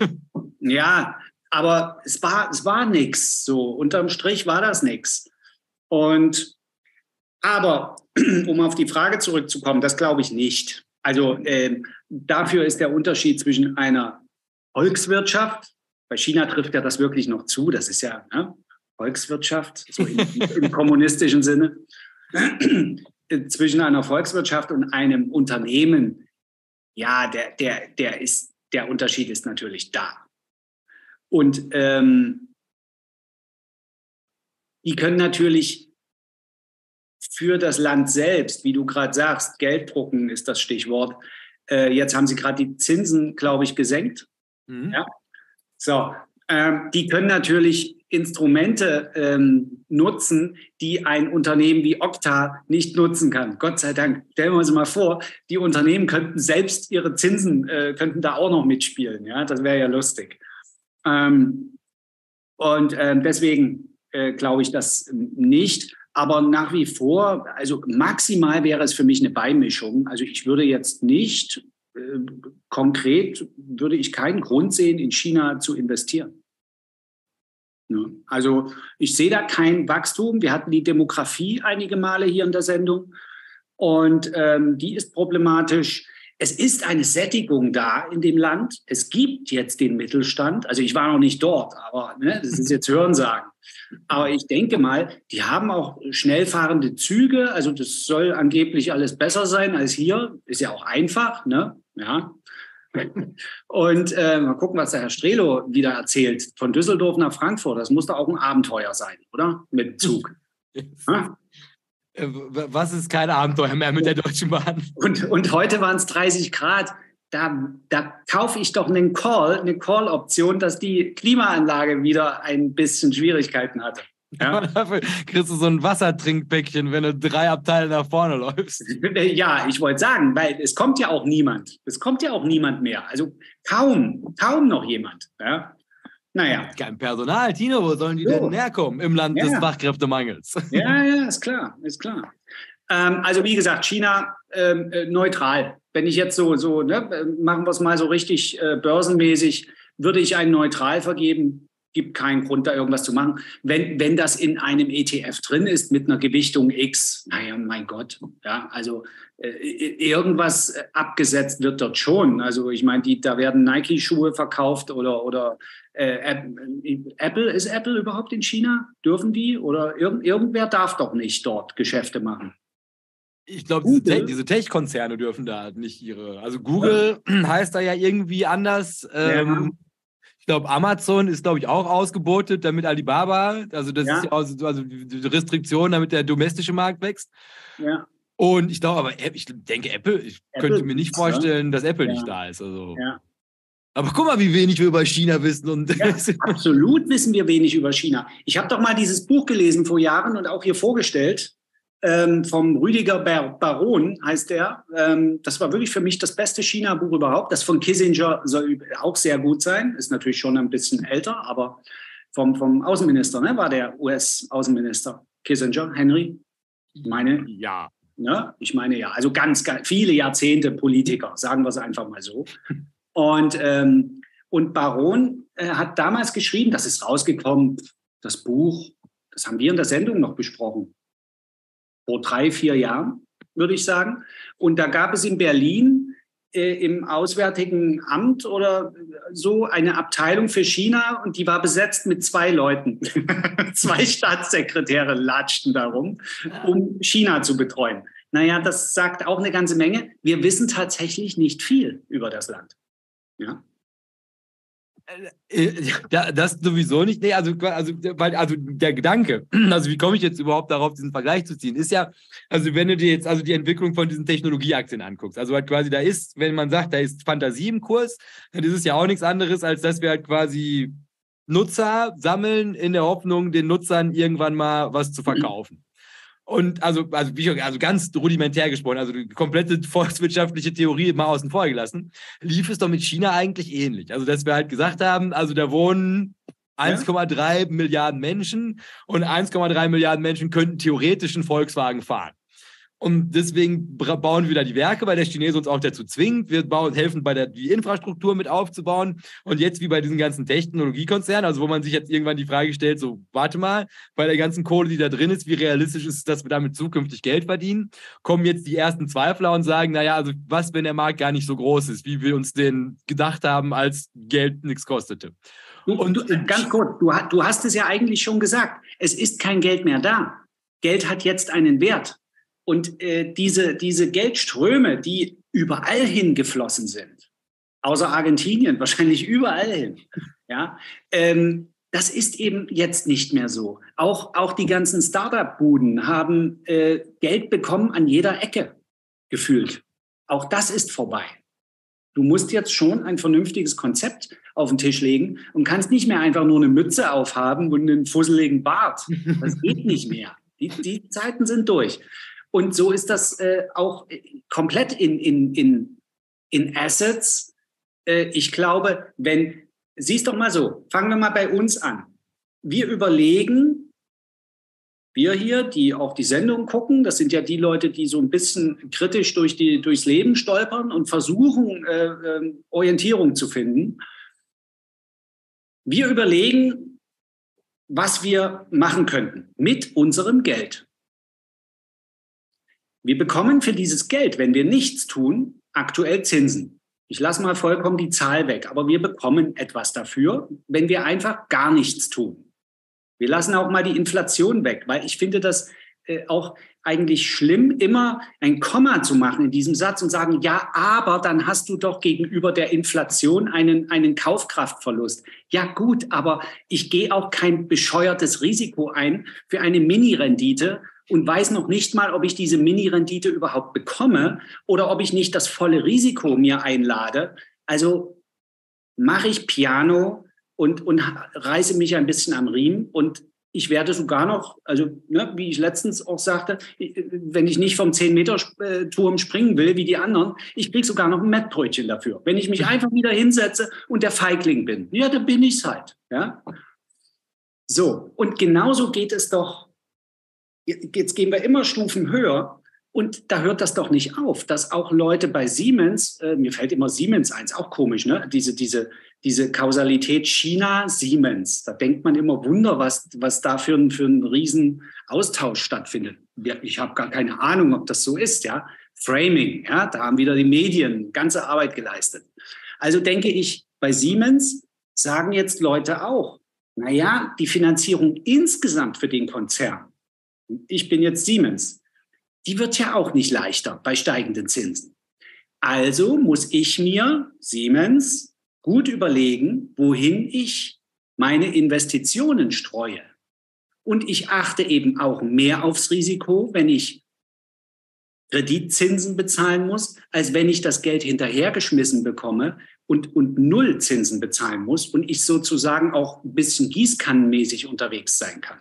Speaker 2: Ja, aber es war, es war nichts. So unterm Strich war das nichts. Und aber um auf die Frage zurückzukommen, das glaube ich nicht. Also äh, dafür ist der Unterschied zwischen einer Volkswirtschaft, bei China trifft ja das wirklich noch zu. Das ist ja ne, Volkswirtschaft, so im, im kommunistischen Sinne. Zwischen einer Volkswirtschaft und einem Unternehmen, ja, der, der, der, ist, der Unterschied ist natürlich da. Und ähm, die können natürlich für das Land selbst, wie du gerade sagst, Geld drucken ist das Stichwort. Äh, jetzt haben sie gerade die Zinsen, glaube ich, gesenkt. Mhm. Ja, so, ähm, die können natürlich Instrumente ähm, nutzen, die ein Unternehmen wie Okta nicht nutzen kann. Gott sei Dank. Stellen wir uns mal vor, die Unternehmen könnten selbst ihre Zinsen, äh, könnten da auch noch mitspielen. Ja, das wäre ja lustig. Ähm, und ähm, deswegen äh, glaube ich das nicht. Aber nach wie vor, also maximal wäre es für mich eine Beimischung. Also ich würde jetzt nicht äh, konkret, würde ich keinen Grund sehen, in China zu investieren. Ja, also ich sehe da kein Wachstum. Wir hatten die Demografie einige Male hier in der Sendung und ähm, die ist problematisch. Es ist eine Sättigung da in dem Land. Es gibt jetzt den Mittelstand. Also ich war noch nicht dort, aber ne, das ist jetzt Hörensagen. Aber ich denke mal, die haben auch schnell fahrende Züge. Also das soll angeblich alles besser sein als hier. Ist ja auch einfach, ne? Ja. Und äh, mal gucken, was der Herr Strelo wieder erzählt. Von Düsseldorf nach Frankfurt, das muss doch auch ein Abenteuer sein, oder? Mit Zug.
Speaker 1: Äh, was ist kein Abenteuer mehr mit der Deutschen Bahn?
Speaker 2: Und, und heute waren es 30 Grad. Da, da kaufe ich doch einen Call, eine Call-Option, dass die Klimaanlage wieder ein bisschen Schwierigkeiten hatte.
Speaker 1: Ja. Dafür kriegst du so ein Wassertrinkpäckchen, wenn du drei Abteile nach vorne läufst.
Speaker 2: Ja, ich wollte sagen, weil es kommt ja auch niemand. Es kommt ja auch niemand mehr. Also kaum, kaum noch jemand. Ja. Naja.
Speaker 1: Kein Personal, Tino, wo sollen die so. denn herkommen im Land ja. des Fachkräftemangels?
Speaker 2: Ja, ja, ist klar, ist klar. Ähm, also wie gesagt, China ähm, äh, neutral. Wenn ich jetzt so, so ne, machen wir es mal so richtig äh, börsenmäßig, würde ich einen neutral vergeben gibt keinen Grund, da irgendwas zu machen. Wenn, wenn das in einem ETF drin ist mit einer Gewichtung X, naja, mein Gott, ja, also äh, irgendwas abgesetzt wird dort schon. Also ich meine, da werden Nike-Schuhe verkauft oder, oder äh, Apple, ist Apple überhaupt in China? Dürfen die? Oder irgend, irgendwer darf doch nicht dort Geschäfte machen.
Speaker 1: Ich glaube, diese, Tech-Konzerne dürfen da nicht ihre. Also Google ja. heißt da ja irgendwie anders. Ähm, ja glaube, Amazon ist, glaube ich, auch ausgebotet, damit Alibaba, also das ja. ist ja also, also die Restriktion, damit der domestische Markt wächst. Ja. Und ich glaube, aber ich denke, Apple, ich Apple könnte mir nicht vorstellen, dass Apple ja. nicht da ist. Also. Ja. Aber guck mal, wie wenig wir über China wissen. Und
Speaker 2: ja, absolut wissen wir wenig über China. Ich habe doch mal dieses Buch gelesen vor Jahren und auch hier vorgestellt ähm, vom Rüdiger Baron heißt der. Ähm, das war wirklich für mich das beste China-Buch überhaupt. Das von Kissinger soll auch sehr gut sein. Ist natürlich schon ein bisschen älter, aber vom, vom Außenminister, ne, war der US-Außenminister Kissinger, Henry. Ich meine, ja. Ne, ich meine ja. Also ganz, ganz viele Jahrzehnte Politiker, sagen wir es einfach mal so. Und, ähm, und Baron äh, hat damals geschrieben, das ist rausgekommen, das Buch, das haben wir in der Sendung noch besprochen vor drei, vier Jahren, würde ich sagen. Und da gab es in Berlin äh, im Auswärtigen Amt oder so eine Abteilung für China und die war besetzt mit zwei Leuten. zwei Staatssekretäre latschten darum, um China zu betreuen. Naja, das sagt auch eine ganze Menge. Wir wissen tatsächlich nicht viel über das Land. Ja.
Speaker 1: Äh, äh, das sowieso nicht. Nee, also, also, weil, also der Gedanke, also wie komme ich jetzt überhaupt darauf, diesen Vergleich zu ziehen, ist ja, also wenn du dir jetzt also die Entwicklung von diesen Technologieaktien anguckst, also halt quasi da ist, wenn man sagt, da ist Fantasie im Kurs, dann ist es ja auch nichts anderes, als dass wir halt quasi Nutzer sammeln in der Hoffnung, den Nutzern irgendwann mal was zu verkaufen. Und also, also, wie, also ganz rudimentär gesprochen, also die komplette volkswirtschaftliche Theorie mal außen vor gelassen, lief es doch mit China eigentlich ähnlich. Also, dass wir halt gesagt haben, also da wohnen 1,3 ja. Milliarden Menschen und 1,3 Milliarden Menschen könnten theoretisch einen Volkswagen fahren. Und deswegen bauen wir da die Werke, weil der Chinese uns auch dazu zwingt. Wir bauen, helfen bei der die Infrastruktur mit aufzubauen. Und jetzt wie bei diesen ganzen Technologiekonzernen, also wo man sich jetzt irgendwann die Frage stellt, so warte mal, bei der ganzen Kohle, die da drin ist, wie realistisch ist es, dass wir damit zukünftig Geld verdienen? Kommen jetzt die ersten Zweifler und sagen, naja, also was, wenn der Markt gar nicht so groß ist, wie wir uns den gedacht haben, als Geld nichts kostete.
Speaker 2: Und du, ganz kurz, du, du hast es ja eigentlich schon gesagt. Es ist kein Geld mehr da. Geld hat jetzt einen Wert. Und äh, diese, diese Geldströme, die überall hingeflossen sind, außer Argentinien, wahrscheinlich überall hin, ja, ähm, das ist eben jetzt nicht mehr so. Auch, auch die ganzen Startup-Buden haben äh, Geld bekommen an jeder Ecke, gefühlt. Auch das ist vorbei. Du musst jetzt schon ein vernünftiges Konzept auf den Tisch legen und kannst nicht mehr einfach nur eine Mütze aufhaben und einen fusseligen Bart. Das geht nicht mehr. Die, die Zeiten sind durch. Und so ist das äh, auch komplett in, in, in, in Assets. Äh, ich glaube, wenn, siehst doch mal so, fangen wir mal bei uns an. Wir überlegen, wir hier, die auch die Sendung gucken, das sind ja die Leute, die so ein bisschen kritisch durch die, durchs Leben stolpern und versuchen, äh, äh, Orientierung zu finden. Wir überlegen, was wir machen könnten mit unserem Geld. Wir bekommen für dieses Geld, wenn wir nichts tun, aktuell Zinsen. Ich lasse mal vollkommen die Zahl weg, aber wir bekommen etwas dafür, wenn wir einfach gar nichts tun. Wir lassen auch mal die Inflation weg, weil ich finde das äh, auch eigentlich schlimm, immer ein Komma zu machen in diesem Satz und sagen, ja, aber dann hast du doch gegenüber der Inflation einen, einen Kaufkraftverlust. Ja gut, aber ich gehe auch kein bescheuertes Risiko ein für eine Mini-Rendite und weiß noch nicht mal, ob ich diese Mini-Rendite überhaupt bekomme oder ob ich nicht das volle Risiko mir einlade. Also mache ich Piano und, und reiße mich ein bisschen am Riemen und ich werde sogar noch, also ne, wie ich letztens auch sagte, wenn ich nicht vom 10-Meter-Turm springen will wie die anderen, ich kriege sogar noch ein Mettbrötchen dafür. Wenn ich mich einfach wieder hinsetze und der Feigling bin, ja, dann bin ich es halt. Ja? So, und genauso geht es doch, jetzt gehen wir immer Stufen höher und da hört das doch nicht auf, dass auch Leute bei Siemens, äh, mir fällt immer Siemens eins, auch komisch, ne? diese, diese, diese Kausalität China-Siemens. Da denkt man immer Wunder, was, was da für ein, für ein riesen Austausch stattfindet. Ich habe gar keine Ahnung, ob das so ist. Ja? Framing, ja? da haben wieder die Medien ganze Arbeit geleistet. Also denke ich, bei Siemens sagen jetzt Leute auch, naja, die Finanzierung insgesamt für den Konzern, ich bin jetzt Siemens, die wird ja auch nicht leichter bei steigenden Zinsen. Also muss ich mir, Siemens, gut überlegen, wohin ich meine Investitionen streue. Und ich achte eben auch mehr aufs Risiko, wenn ich Kreditzinsen bezahlen muss, als wenn ich das Geld hinterhergeschmissen bekomme und, und null Zinsen bezahlen muss und ich sozusagen auch ein bisschen gießkannenmäßig unterwegs sein kann.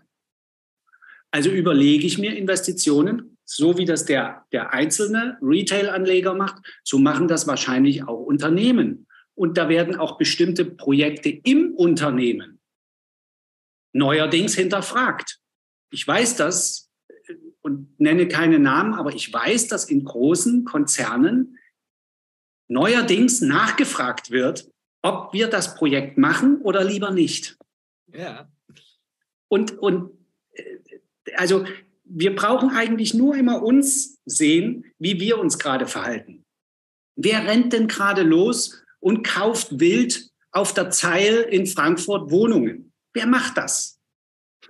Speaker 2: Also überlege ich mir Investitionen, so wie das der, der einzelne Retail-Anleger macht, so machen das wahrscheinlich auch Unternehmen. Und da werden auch bestimmte Projekte im Unternehmen neuerdings hinterfragt. Ich weiß das äh, und nenne keine Namen, aber ich weiß, dass in großen Konzernen neuerdings nachgefragt wird, ob wir das Projekt machen oder lieber nicht. Ja. Und, und also wir brauchen eigentlich nur immer uns sehen, wie wir uns gerade verhalten. Wer rennt denn gerade los und kauft wild auf der Zeil in Frankfurt Wohnungen. Wer macht das?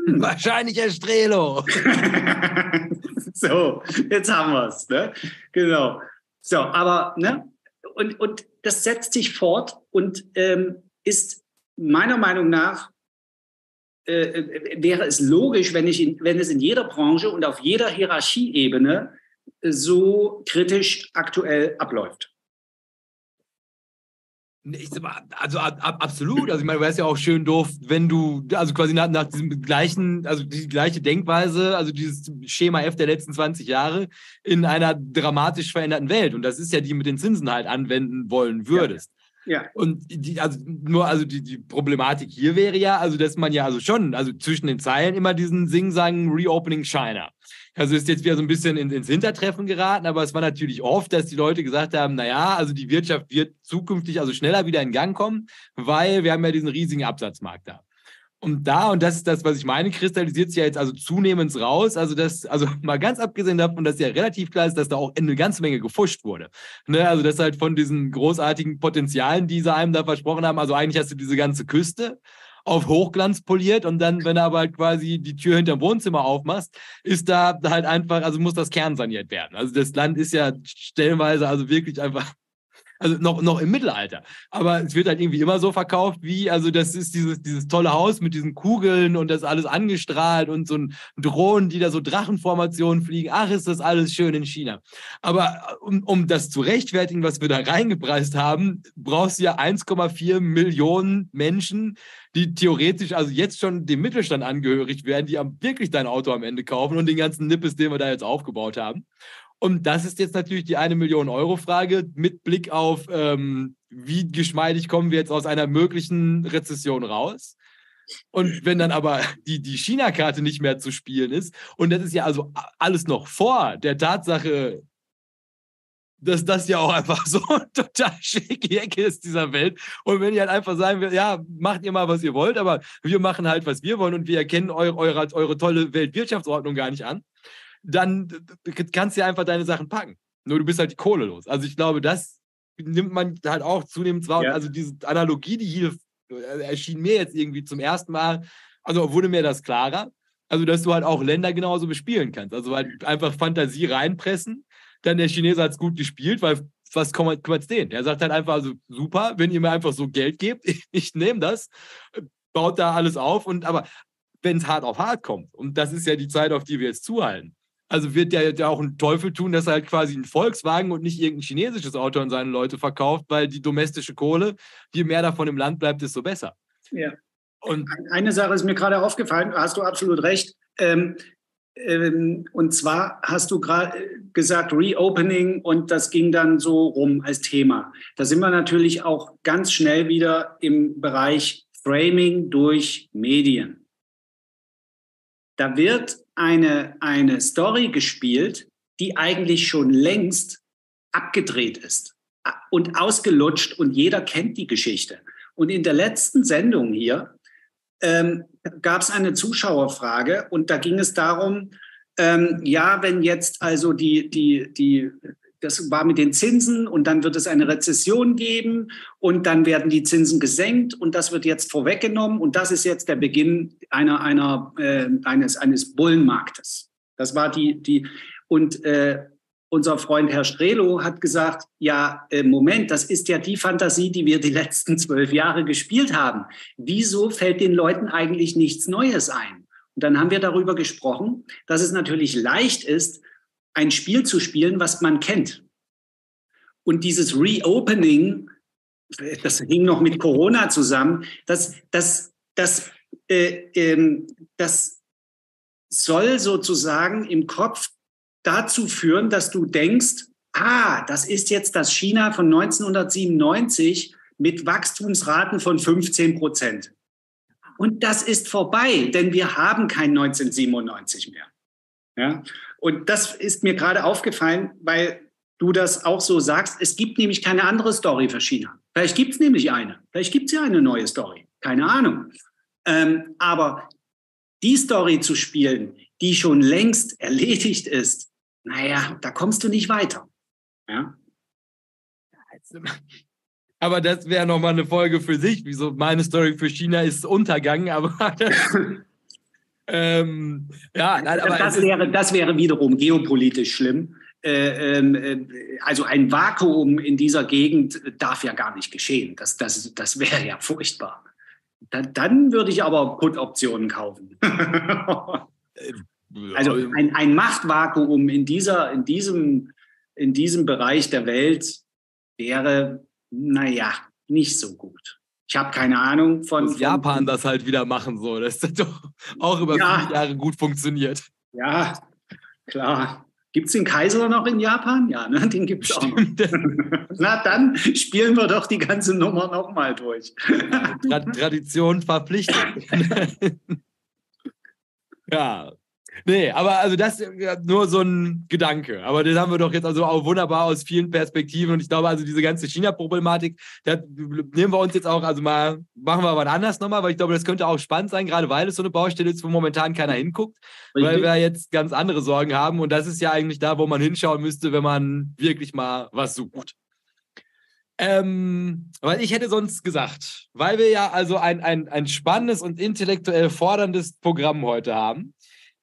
Speaker 1: Hm. Wahrscheinlich Herr Strelo.
Speaker 2: so, jetzt haben wir es. Ne? Genau. So, aber, ne? Und, und das setzt sich fort und ähm, ist meiner Meinung nach, äh, äh wäre es logisch, wenn, ich in, wenn es in jeder Branche und auf jeder Hierarchieebene so kritisch aktuell abläuft.
Speaker 1: Also absolut. Also ich meine, du wärst ja auch schön doof, wenn du, also quasi nach, nach diesem gleichen, also die gleiche Denkweise, also dieses Schema F der letzten 20 Jahre in einer dramatisch veränderten Welt. Und das ist ja die mit den Zinsen halt anwenden wollen würdest. Ja. Und die, also nur, also die, die Problematik hier wäre ja, also dass man ja also schon, also zwischen den Zeilen immer diesen Sing-Sang Reopening China. Also ist jetzt wieder so ein bisschen ins, ins Hintertreffen geraten, aber es war natürlich oft, dass die Leute gesagt haben, naja, also die Wirtschaft wird zukünftig also schneller wieder in Gang kommen, weil wir haben ja diesen riesigen Absatzmarkt da. Und da, und das ist das, was ich meine, kristallisiert sich ja jetzt also zunehmend raus. Also, das, also mal ganz abgesehen davon, dass ja relativ klar ist, dass da auch eine ganze Menge gefuscht wurde. Ne? Also, das halt von diesen großartigen Potenzialen, die sie einem da versprochen haben. Also, eigentlich hast du diese ganze Küste auf Hochglanz poliert und dann, wenn du aber halt quasi die Tür hinterm Wohnzimmer aufmachst, ist da halt einfach, also muss das Kern saniert werden. Also das Land ist ja stellenweise also wirklich einfach also noch, noch im Mittelalter. Aber es wird halt irgendwie immer so verkauft, wie, also das ist dieses, dieses tolle Haus mit diesen Kugeln und das alles angestrahlt und so ein Drohnen, die da so Drachenformationen fliegen. Ach, ist das alles schön in China. Aber um, um das zu rechtfertigen, was wir da reingepreist haben, brauchst du ja 1,4 Millionen Menschen, die theoretisch also jetzt schon dem Mittelstand angehörig werden, die wirklich dein Auto am Ende kaufen und den ganzen Nippes, den wir da jetzt aufgebaut haben. Und das ist jetzt natürlich die eine Million Euro Frage mit Blick auf, ähm, wie geschmeidig kommen wir jetzt aus einer möglichen Rezession raus. Und wenn dann aber die, die China-Karte nicht mehr zu spielen ist, und das ist ja also alles noch vor der Tatsache, dass das ja auch einfach so total schicke Ecke ist dieser Welt. Und wenn ihr halt einfach sagen will, ja, macht ihr mal, was ihr wollt, aber wir machen halt, was wir wollen und wir erkennen eure, eure, eure tolle Weltwirtschaftsordnung gar nicht an, dann kannst du ja einfach deine Sachen packen. Nur du bist halt die Kohle los. Also ich glaube, das nimmt man halt auch zunehmend wahr. Ja. Also diese Analogie, die hier äh, erschien mir jetzt irgendwie zum ersten Mal, also wurde mir das klarer. Also, dass du halt auch Länder genauso bespielen kannst. Also halt einfach Fantasie reinpressen dann der Chinese hat es gut gespielt, weil was kümmert es den? Der sagt halt einfach, also super, wenn ihr mir einfach so Geld gebt, ich, ich nehme das, baut da alles auf und aber wenn es hart auf hart kommt, und das ist ja die Zeit, auf die wir jetzt zuhalten, also wird der ja auch einen Teufel tun, dass er halt quasi einen Volkswagen und nicht irgendein chinesisches Auto an seine Leute verkauft, weil die domestische Kohle, je mehr davon im Land bleibt, desto besser.
Speaker 2: Ja. Und eine Sache ist mir gerade aufgefallen, hast du absolut recht. Ähm, ähm, und zwar hast du gerade gesagt Reopening und das ging dann so rum als Thema. Da sind wir natürlich auch ganz schnell wieder im Bereich Framing durch Medien. Da wird eine, eine Story gespielt, die eigentlich schon längst abgedreht ist und ausgelutscht und jeder kennt die Geschichte. Und in der letzten Sendung hier ähm, gab es eine Zuschauerfrage und da ging es darum, ähm, ja, wenn jetzt also die, die, die, das war mit den Zinsen und dann wird es eine Rezession geben und dann werden die Zinsen gesenkt und das wird jetzt vorweggenommen und das ist jetzt der Beginn einer, einer, äh, eines, eines Bullenmarktes. Das war die, die, und äh, unser Freund Herr Strelo hat gesagt, ja, äh, Moment, das ist ja die Fantasie, die wir die letzten zwölf Jahre gespielt haben. Wieso fällt den Leuten eigentlich nichts Neues ein? Und dann haben wir darüber gesprochen, dass es natürlich leicht ist, ein Spiel zu spielen, was man kennt. Und dieses Reopening, das hing noch mit Corona zusammen, das, das, das, äh, ähm, das soll sozusagen im Kopf dazu führen, dass du denkst, ah, das ist jetzt das China von 1997 mit Wachstumsraten von 15 Prozent. Und das ist vorbei, denn wir haben kein 1997 mehr. Ja? Und das ist mir gerade aufgefallen, weil du das auch so sagst. Es gibt nämlich keine andere Story für China. Vielleicht gibt es nämlich eine. Vielleicht gibt es ja eine neue Story. Keine Ahnung. Ähm, aber die Story zu spielen, die schon längst erledigt ist, naja, da kommst du nicht weiter. Ja?
Speaker 1: Aber das wäre nochmal eine Folge für sich. Wieso meine Story für China ist Untergang, aber. ähm, ja,
Speaker 2: nein, aber das, wäre, das wäre wiederum geopolitisch schlimm. Äh, ähm, äh, also ein Vakuum in dieser Gegend darf ja gar nicht geschehen. Das, das, das wäre ja furchtbar. Dann, dann würde ich aber Put-Optionen kaufen. also ein, ein Machtvakuum in, dieser, in, diesem, in diesem Bereich der Welt wäre naja, nicht so gut. Ich habe keine Ahnung von.
Speaker 1: Dass Japan das halt wieder machen soll. Das hat doch auch über ja. viele Jahre gut funktioniert.
Speaker 2: Ja, klar. Gibt es den Kaiser noch in Japan? Ja, ne? den gibt es auch. Na, dann spielen wir doch die ganze Nummer nochmal durch.
Speaker 1: Tra Tradition verpflichtet. ja, Nee, aber also das ist nur so ein Gedanke. Aber das haben wir doch jetzt also auch wunderbar aus vielen Perspektiven. Und ich glaube, also diese ganze China-Problematik, da nehmen wir uns jetzt auch, also mal, machen wir aber anders nochmal, weil ich glaube, das könnte auch spannend sein, gerade weil es so eine Baustelle ist, wo momentan keiner hinguckt, Richtig. weil wir jetzt ganz andere Sorgen haben. Und das ist ja eigentlich da, wo man hinschauen müsste, wenn man wirklich mal was sucht. Ähm, weil ich hätte sonst gesagt, weil wir ja also ein, ein, ein spannendes und intellektuell forderndes Programm heute haben,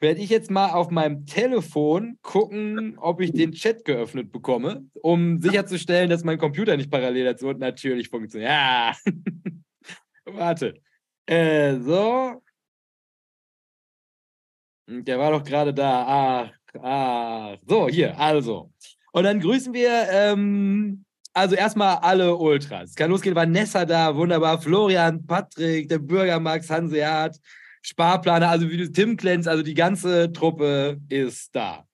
Speaker 1: werde ich jetzt mal auf meinem Telefon gucken, ob ich den Chat geöffnet bekomme, um sicherzustellen, dass mein Computer nicht parallel dazu und natürlich funktioniert. Ja. Warte. Äh, so. Der war doch gerade da. Ach, ach. So, hier, also. Und dann grüßen wir, ähm, also erstmal alle Ultras. Es kann losgehen, Vanessa da, wunderbar. Florian, Patrick, der Bürger Max Hanseat, Sparplaner, also wie du Tim Klenz, also die ganze Truppe ist da.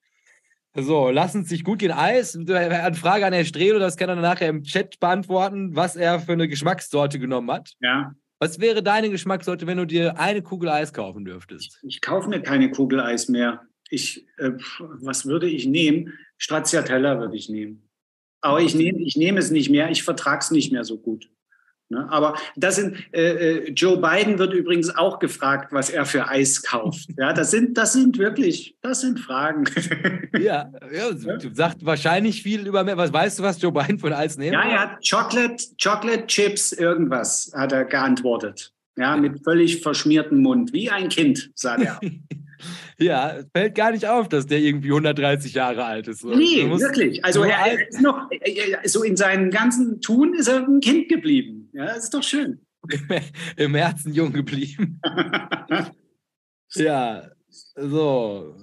Speaker 1: So, lass uns sich gut gehen. Eis, eine Frage an Herr Strelo, das kann er nachher im Chat beantworten, was er für eine Geschmackssorte genommen hat.
Speaker 2: Ja.
Speaker 1: Was wäre deine Geschmackssorte, wenn du dir eine Kugel Eis kaufen dürftest?
Speaker 2: Ich, ich kaufe mir keine Kugel Eis mehr. Ich, äh, was würde ich nehmen? Stracciatella würde ich nehmen. Aber ich nehme ich nehm es nicht mehr. Ich vertrage es nicht mehr so gut. Ne? Aber das sind, äh, äh, Joe Biden wird übrigens auch gefragt, was er für Eis kauft. Ja, das sind, das sind wirklich, das sind Fragen.
Speaker 1: Ja, ja, sagt wahrscheinlich viel über mehr. Was weißt du, was Joe Biden ein Eis nehmen?
Speaker 2: Ja, er hat Chocolate, Chocolate Chips, irgendwas, hat er geantwortet. Ja, mit völlig verschmiertem Mund, wie ein Kind, sagt er.
Speaker 1: Ja, fällt gar nicht auf, dass der irgendwie 130 Jahre alt ist.
Speaker 2: Nee, wirklich. Also er, er, ist noch, so in seinem ganzen Tun ist er ein Kind geblieben. Ja, das ist doch schön.
Speaker 1: Im Herzen jung geblieben. ja, so.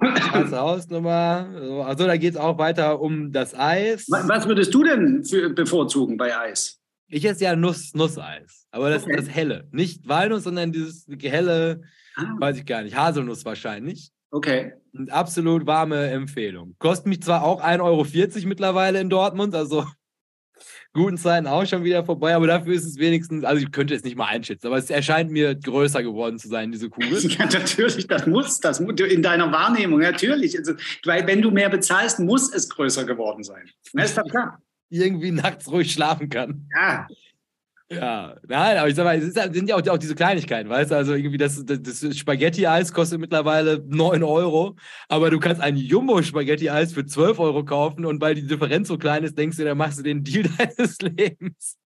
Speaker 1: Pass aus nochmal. Also da geht es auch weiter um das Eis.
Speaker 2: Was würdest du denn für, bevorzugen bei Eis?
Speaker 1: Ich esse ja Nuss, Nusseis, aber das okay. ist das helle. Nicht Walnuss, sondern dieses helle, ah. weiß ich gar nicht, Haselnuss wahrscheinlich.
Speaker 2: Okay.
Speaker 1: Und absolut warme Empfehlung. Kostet mich zwar auch 1,40 Euro mittlerweile in Dortmund, also guten Zeiten auch schon wieder vorbei, aber dafür ist es wenigstens, also ich könnte es nicht mal einschätzen, aber es erscheint mir größer geworden zu sein, diese Kugel.
Speaker 2: Ja, natürlich, das muss, das muss in deiner Wahrnehmung, natürlich. Also, weil wenn du mehr bezahlst, muss es größer geworden sein. Das ist doch klar
Speaker 1: irgendwie nachts ruhig schlafen kann.
Speaker 2: Ja.
Speaker 1: Ja, nein, aber ich sag mal, es halt, sind ja auch, auch, diese Kleinigkeiten, weißt du? Also irgendwie das, das, das Spaghetti-Eis kostet mittlerweile 9 Euro, aber du kannst ein Jumbo-Spaghetti-Eis für 12 Euro kaufen und weil die Differenz so klein ist, denkst du, dann machst du den Deal deines Lebens.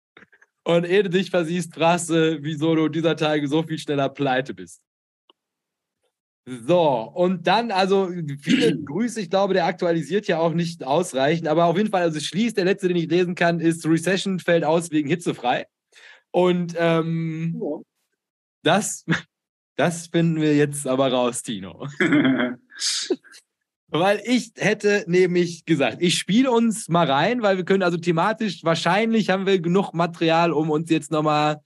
Speaker 1: Und ehe du dich versiehst, fragst du, wieso du dieser Tage so viel schneller pleite bist. So, und dann, also viele Grüße, ich glaube, der aktualisiert ja auch nicht ausreichend, aber auf jeden Fall, also schließt, der letzte, den ich lesen kann, ist Recession fällt aus wegen hitzefrei. Und ähm, ja. das, das finden wir jetzt aber raus, Tino. weil ich hätte nämlich gesagt, ich spiele uns mal rein, weil wir können also thematisch, wahrscheinlich haben wir genug Material, um uns jetzt nochmal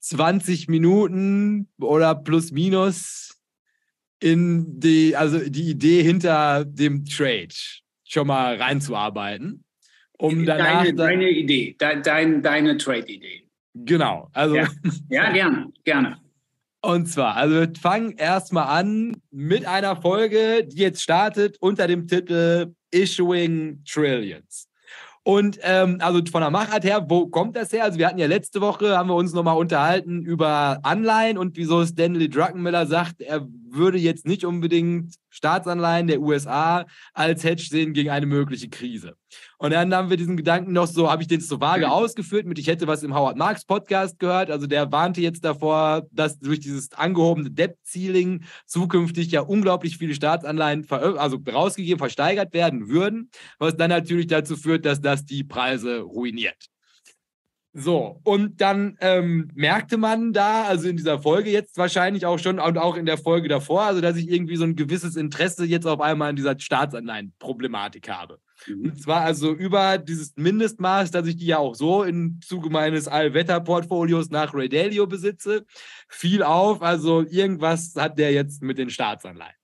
Speaker 1: 20 Minuten oder plus minus in die, also die Idee hinter dem Trade schon mal reinzuarbeiten. Um danach
Speaker 2: deine, deine Idee, de, dein, deine Trade-Idee.
Speaker 1: Genau. Also,
Speaker 2: ja. ja, gerne, gerne.
Speaker 1: Und zwar, also wir fangen erstmal an mit einer Folge, die jetzt startet unter dem Titel Issuing Trillions. Und ähm, also von der Machart her, wo kommt das her? Also wir hatten ja letzte Woche, haben wir uns nochmal unterhalten über Anleihen und wieso Stanley Druckenmiller sagt, er würde jetzt nicht unbedingt Staatsanleihen der USA als Hedge sehen gegen eine mögliche Krise. Und dann haben wir diesen Gedanken noch so, habe ich den so vage ausgeführt mit, ich hätte was im Howard Marks Podcast gehört. Also der warnte jetzt davor, dass durch dieses angehobene Debt-Ceiling zukünftig ja unglaublich viele Staatsanleihen also rausgegeben, versteigert werden würden, was dann natürlich dazu führt, dass das die Preise ruiniert. So, und dann ähm, merkte man da, also in dieser Folge jetzt wahrscheinlich auch schon und auch in der Folge davor, also dass ich irgendwie so ein gewisses Interesse jetzt auf einmal an dieser Staatsanleihen-Problematik habe. Mhm. Und zwar also über dieses Mindestmaß, dass ich die ja auch so im Zuge meines Allwetter-Portfolios nach Ray Dalio besitze, fiel auf, also irgendwas hat der jetzt mit den Staatsanleihen.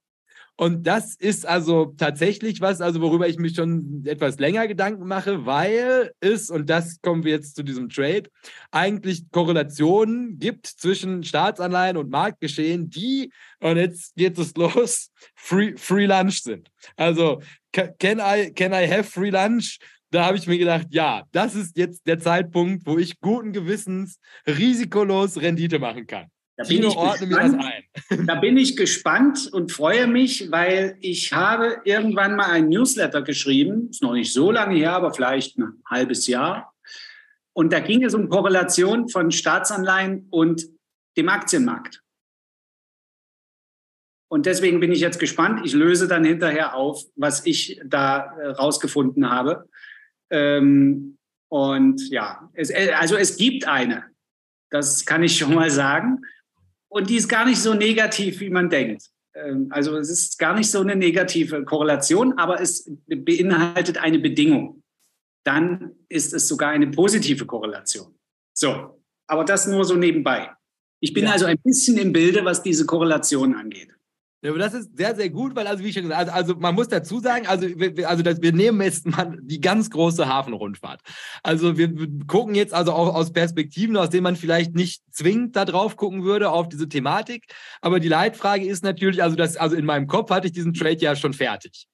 Speaker 1: Und das ist also tatsächlich was, also worüber ich mich schon etwas länger Gedanken mache, weil es, und das kommen wir jetzt zu diesem Trade, eigentlich Korrelationen gibt zwischen Staatsanleihen und Marktgeschehen, die, und jetzt geht es los, free, free lunch sind. Also, can I, can I have free lunch? Da habe ich mir gedacht, ja, das ist jetzt der Zeitpunkt, wo ich guten Gewissens risikolos Rendite machen kann.
Speaker 2: Da bin, ich gespannt, da bin ich gespannt und freue mich, weil ich habe irgendwann mal ein Newsletter geschrieben, ist noch nicht so lange her, aber vielleicht ein halbes Jahr. Und da ging es um Korrelation von Staatsanleihen und dem Aktienmarkt. Und deswegen bin ich jetzt gespannt. Ich löse dann hinterher auf, was ich da äh, rausgefunden habe. Ähm, und ja, es, äh, also es gibt eine. Das kann ich schon mal sagen. Und die ist gar nicht so negativ, wie man denkt. Ähm, also es ist gar nicht so eine negative Korrelation, aber es beinhaltet eine Bedingung. Dann ist es sogar eine positive Korrelation. So, aber das nur so nebenbei. Ich bin ja. also ein bisschen im Bilde, was diese Korrelation angeht.
Speaker 1: Ja, aber das ist sehr, sehr gut, weil, also wie schon gesagt also, also man muss dazu sagen, also, wir, also das, wir nehmen jetzt mal die ganz große Hafenrundfahrt. Also wir gucken jetzt also auch aus Perspektiven, aus denen man vielleicht nicht zwingend da drauf gucken würde, auf diese Thematik. Aber die Leitfrage ist natürlich, also das, also in meinem Kopf hatte ich diesen Trade ja schon fertig.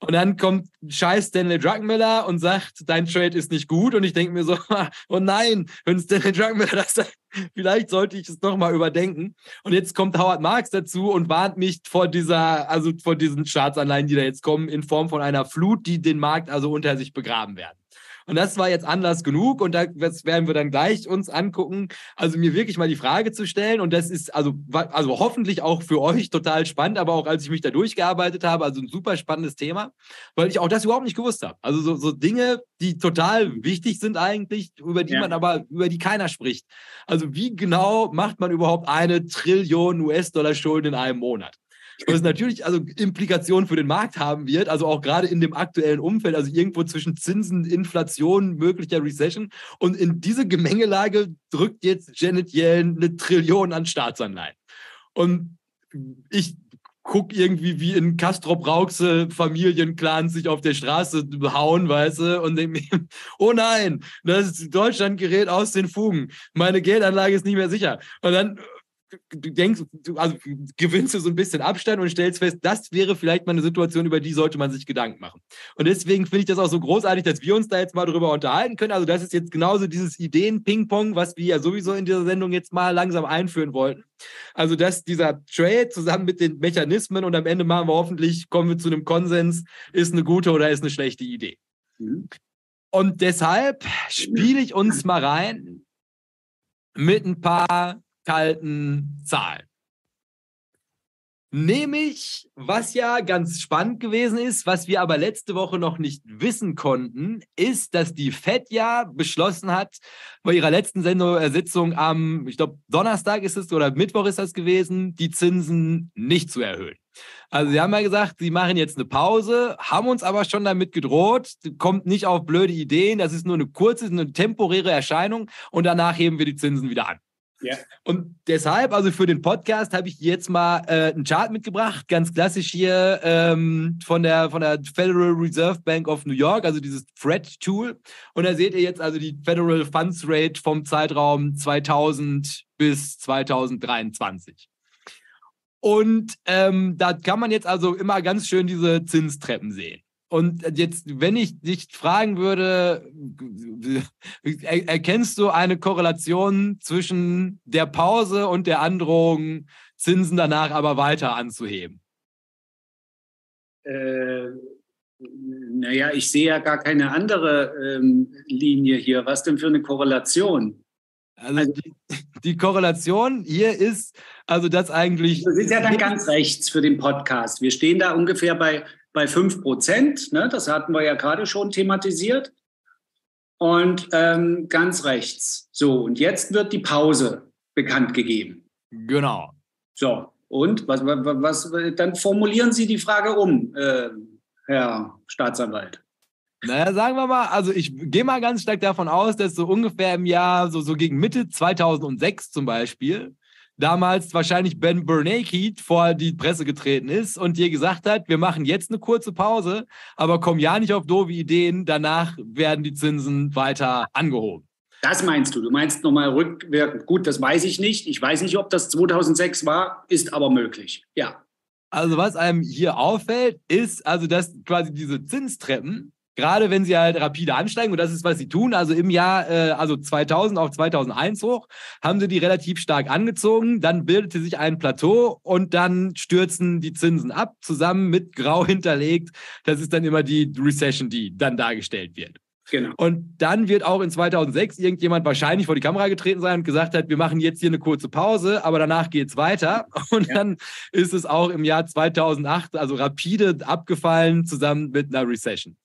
Speaker 1: Und dann kommt scheiß Stanley Druckenmiller und sagt, dein Trade ist nicht gut. Und ich denke mir so, oh nein, wenn Stanley Druckenmiller das sagt, vielleicht sollte ich es nochmal überdenken. Und jetzt kommt Howard Marks dazu und warnt mich vor dieser, also vor diesen Staatsanleihen, die da jetzt kommen, in Form von einer Flut, die den Markt also unter sich begraben werden. Und das war jetzt Anlass genug und das werden wir dann gleich uns angucken. Also mir wirklich mal die Frage zu stellen und das ist also, also hoffentlich auch für euch total spannend, aber auch als ich mich da durchgearbeitet habe, also ein super spannendes Thema, weil ich auch das überhaupt nicht gewusst habe. Also so, so Dinge, die total wichtig sind eigentlich, über die ja. man aber, über die keiner spricht. Also wie genau macht man überhaupt eine Trillion US-Dollar Schulden in einem Monat? Was natürlich also Implikationen für den Markt haben wird, also auch gerade in dem aktuellen Umfeld, also irgendwo zwischen Zinsen, Inflation, möglicher Recession. Und in diese Gemengelage drückt jetzt Janet Yellen eine Trillion an Staatsanleihen. Und ich guck irgendwie wie in Castrop Rauxe Familienclans sich auf der Straße hauen, weißt du, und denke mir, oh nein, das Deutschland gerät aus den Fugen. Meine Geldanlage ist nicht mehr sicher. Und dann denkst, du, also gewinnst du so ein bisschen Abstand und stellst fest, das wäre vielleicht mal eine Situation, über die sollte man sich Gedanken machen. Und deswegen finde ich das auch so großartig, dass wir uns da jetzt mal drüber unterhalten können. Also das ist jetzt genauso dieses Ideen-Ping-Pong, was wir ja sowieso in dieser Sendung jetzt mal langsam einführen wollten. Also dass dieser Trade zusammen mit den Mechanismen und am Ende machen wir hoffentlich, kommen wir zu einem Konsens, ist eine gute oder ist eine schlechte Idee. Mhm. Und deshalb spiele ich uns mal rein mit ein paar kalten Zahlen. Nämlich, was ja ganz spannend gewesen ist, was wir aber letzte Woche noch nicht wissen konnten, ist, dass die FED ja beschlossen hat, bei ihrer letzten äh, Sitzung am, ich glaube, Donnerstag ist es oder Mittwoch ist das gewesen, die Zinsen nicht zu erhöhen. Also sie haben ja gesagt, sie machen jetzt eine Pause, haben uns aber schon damit gedroht, kommt nicht auf blöde Ideen, das ist nur eine kurze, eine temporäre Erscheinung und danach heben wir die Zinsen wieder an. Ja. Und deshalb, also für den Podcast, habe ich jetzt mal äh, einen Chart mitgebracht, ganz klassisch hier ähm, von, der, von der Federal Reserve Bank of New York, also dieses FRED-Tool. Und da seht ihr jetzt also die Federal Funds Rate vom Zeitraum 2000 bis 2023. Und ähm, da kann man jetzt also immer ganz schön diese Zinstreppen sehen. Und jetzt, wenn ich dich fragen würde, erkennst du eine Korrelation zwischen der Pause und der Androhung, Zinsen danach aber weiter anzuheben?
Speaker 2: Äh, naja, ich sehe ja gar keine andere ähm, Linie hier. Was denn für eine Korrelation?
Speaker 1: Also, also die, die, Korrelation hier ist, also das eigentlich.
Speaker 2: Das ist ja dann ganz rechts für den Podcast. Wir stehen da ungefähr bei bei 5 Prozent. Ne? Das hatten wir ja gerade schon thematisiert. Und ähm, ganz rechts. So, und jetzt wird die Pause bekannt gegeben.
Speaker 1: Genau.
Speaker 2: So, und was, was, was dann formulieren Sie die Frage um, äh, Herr Staatsanwalt.
Speaker 1: Naja, sagen wir mal, also ich gehe mal ganz stark davon aus, dass so ungefähr im Jahr, so, so gegen Mitte 2006 zum Beispiel, damals wahrscheinlich Ben Bernanke vor die Presse getreten ist und dir gesagt hat, wir machen jetzt eine kurze Pause, aber komm ja nicht auf doofe Ideen, danach werden die Zinsen weiter angehoben.
Speaker 2: Das meinst du? Du meinst nochmal rückwirkend. Gut, das weiß ich nicht. Ich weiß nicht, ob das 2006 war, ist aber möglich. Ja.
Speaker 1: Also was einem hier auffällt, ist also, dass quasi diese Zinstreppen gerade wenn sie halt rapide ansteigen, und das ist, was sie tun, also im Jahr, äh, also 2000 auf 2001 hoch, haben sie die relativ stark angezogen, dann bildete sich ein Plateau und dann stürzen die Zinsen ab, zusammen mit grau hinterlegt. Das ist dann immer die Recession, die dann dargestellt wird. Genau. Und dann wird auch in 2006 irgendjemand wahrscheinlich vor die Kamera getreten sein und gesagt hat, wir machen jetzt hier eine kurze Pause, aber danach geht es weiter. Und ja. dann ist es auch im Jahr 2008 also rapide abgefallen zusammen mit einer Recession.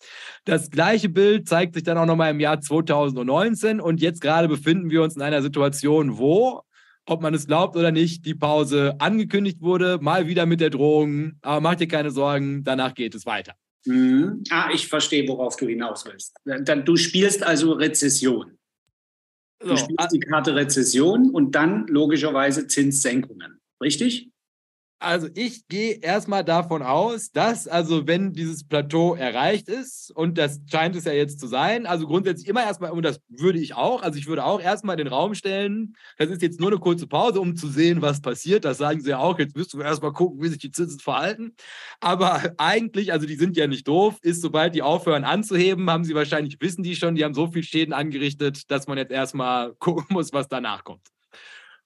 Speaker 1: Das gleiche Bild zeigt sich dann auch nochmal im Jahr 2019 und jetzt gerade befinden wir uns in einer Situation, wo ob man es glaubt oder nicht, die Pause angekündigt wurde, mal wieder mit der Drohung, aber macht dir keine Sorgen, danach geht es weiter.
Speaker 2: Mhm. Ah, ich verstehe, worauf du hinaus willst. Du spielst also Rezession. Du so. spielst die Karte Rezession und dann logischerweise Zinssenkungen. Richtig?
Speaker 1: Also ich gehe erstmal davon aus, dass also wenn dieses Plateau erreicht ist und das scheint es ja jetzt zu sein, also grundsätzlich immer erstmal, und das würde ich auch, also ich würde auch erstmal den Raum stellen, das ist jetzt nur eine kurze Pause, um zu sehen, was passiert. Das sagen sie ja auch, jetzt müssten wir erstmal gucken, wie sich die Zinsen verhalten. Aber eigentlich, also die sind ja nicht doof, ist sobald die aufhören anzuheben, haben sie wahrscheinlich, wissen die schon, die haben so viel Schäden angerichtet, dass man jetzt erstmal gucken muss, was danach kommt.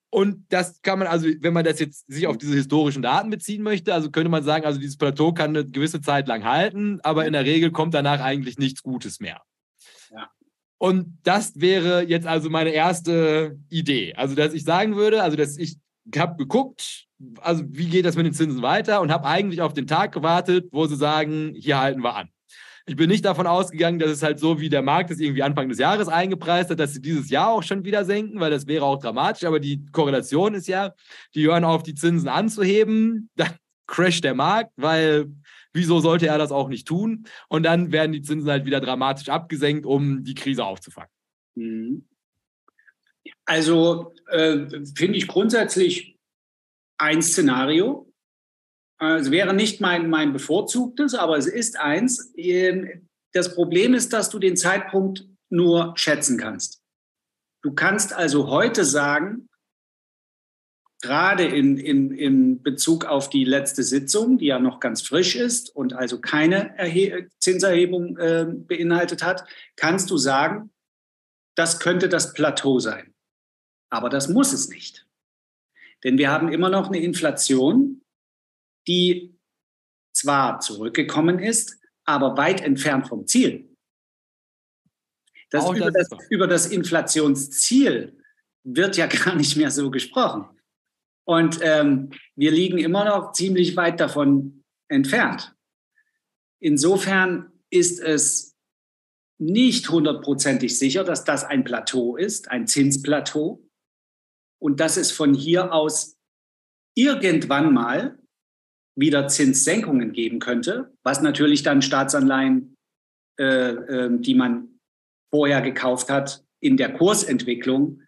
Speaker 1: Und das kann man also, wenn man das jetzt sich auf diese historischen Daten beziehen möchte, also könnte man sagen, also dieses Plateau kann eine gewisse Zeit lang halten, aber in der Regel kommt danach eigentlich nichts Gutes mehr. Ja. Und das wäre jetzt also meine erste Idee. Also, dass ich sagen würde, also, dass ich habe geguckt, also wie geht das mit den Zinsen weiter und habe eigentlich auf den Tag gewartet, wo sie sagen, hier halten wir an. Ich bin nicht davon ausgegangen, dass es halt so, wie der Markt es irgendwie Anfang des Jahres eingepreist hat, dass sie dieses Jahr auch schon wieder senken, weil das wäre auch dramatisch. Aber die Korrelation ist ja, die hören auf, die Zinsen anzuheben, dann crasht der Markt, weil wieso sollte er das auch nicht tun? Und dann werden die Zinsen halt wieder dramatisch abgesenkt, um die Krise aufzufangen. Mhm.
Speaker 2: Also äh, finde ich grundsätzlich ein Szenario, es wäre nicht mein, mein bevorzugtes, aber es ist eins. Ähm, das Problem ist, dass du den Zeitpunkt nur schätzen kannst. Du kannst also heute sagen, gerade in, in, in Bezug auf die letzte Sitzung, die ja noch ganz frisch ist und also keine Erhe Zinserhebung äh, beinhaltet hat, kannst du sagen, das könnte das Plateau sein. Aber das muss es nicht. Denn wir haben immer noch eine Inflation, die zwar zurückgekommen ist, aber weit entfernt vom Ziel. Das, oh, über, das, über das Inflationsziel wird ja gar nicht mehr so gesprochen. Und ähm, wir liegen immer noch ziemlich weit davon entfernt. Insofern ist es nicht hundertprozentig sicher, dass das ein Plateau ist, ein Zinsplateau, und dass es von hier aus irgendwann mal wieder Zinssenkungen geben könnte, was natürlich dann Staatsanleihen, äh, äh, die man vorher gekauft hat, in der Kursentwicklung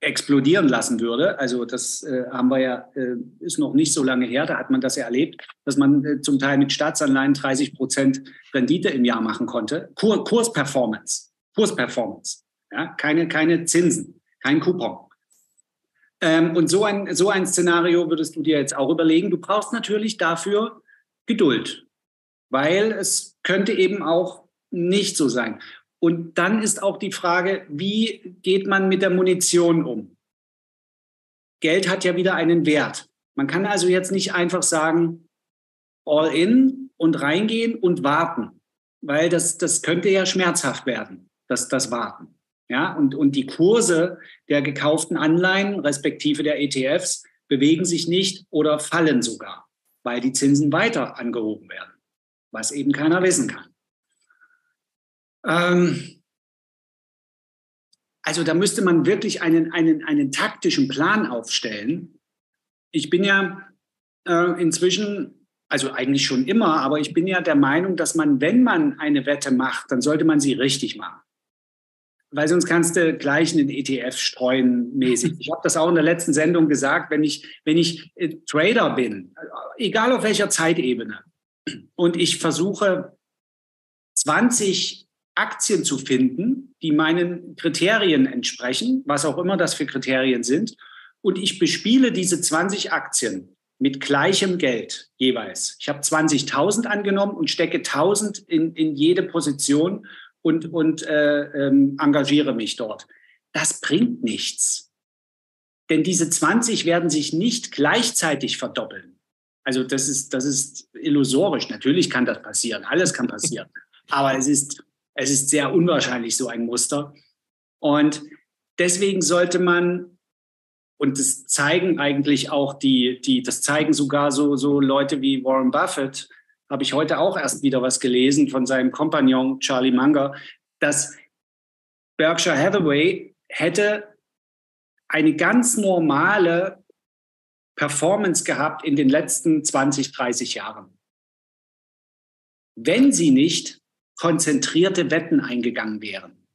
Speaker 2: explodieren lassen würde. Also das äh, haben wir ja, äh, ist noch nicht so lange her, da hat man das ja erlebt, dass man äh, zum Teil mit Staatsanleihen 30 Prozent Rendite im Jahr machen konnte. Kur Kursperformance, Kursperformance, ja? keine, keine Zinsen, kein Coupon. Ähm, und so ein, so ein Szenario würdest du dir jetzt auch überlegen. Du brauchst natürlich dafür Geduld, weil es könnte eben auch nicht so sein. Und dann ist auch die Frage, wie geht man mit der Munition um? Geld hat ja wieder einen Wert. Man kann also jetzt nicht einfach sagen, all in und reingehen und warten, weil das, das könnte ja schmerzhaft werden, das, das Warten. Ja, und, und die Kurse der gekauften Anleihen, respektive der ETFs, bewegen sich nicht oder fallen sogar, weil die Zinsen weiter angehoben werden, was eben keiner wissen kann. Ähm, also da müsste man wirklich einen, einen, einen taktischen Plan aufstellen. Ich bin ja äh, inzwischen, also eigentlich schon immer, aber ich bin ja der Meinung, dass man, wenn man eine Wette macht, dann sollte man sie richtig machen weil sonst kannst du gleich einen ETF streuen mäßig. Ich habe das auch in der letzten Sendung gesagt, wenn ich, wenn ich äh, Trader bin, egal auf welcher Zeitebene, und ich versuche 20 Aktien zu finden, die meinen Kriterien entsprechen, was auch immer das für Kriterien sind, und ich bespiele diese 20 Aktien mit gleichem Geld jeweils. Ich habe 20.000 angenommen und stecke 1.000 in, in jede Position und, und äh, ähm, engagiere mich dort. Das bringt nichts. Denn diese 20 werden sich nicht gleichzeitig verdoppeln. Also das ist, das ist illusorisch. Natürlich kann das passieren. Alles kann passieren. Aber es ist, es ist sehr unwahrscheinlich, so ein Muster. Und deswegen sollte man, und das zeigen eigentlich auch die, die das zeigen sogar so, so Leute wie Warren Buffett, habe ich heute auch erst wieder was gelesen von seinem Kompagnon Charlie Munger, dass Berkshire Hathaway hätte eine ganz normale Performance gehabt in den letzten 20, 30 Jahren. Wenn sie nicht konzentrierte Wetten eingegangen wären.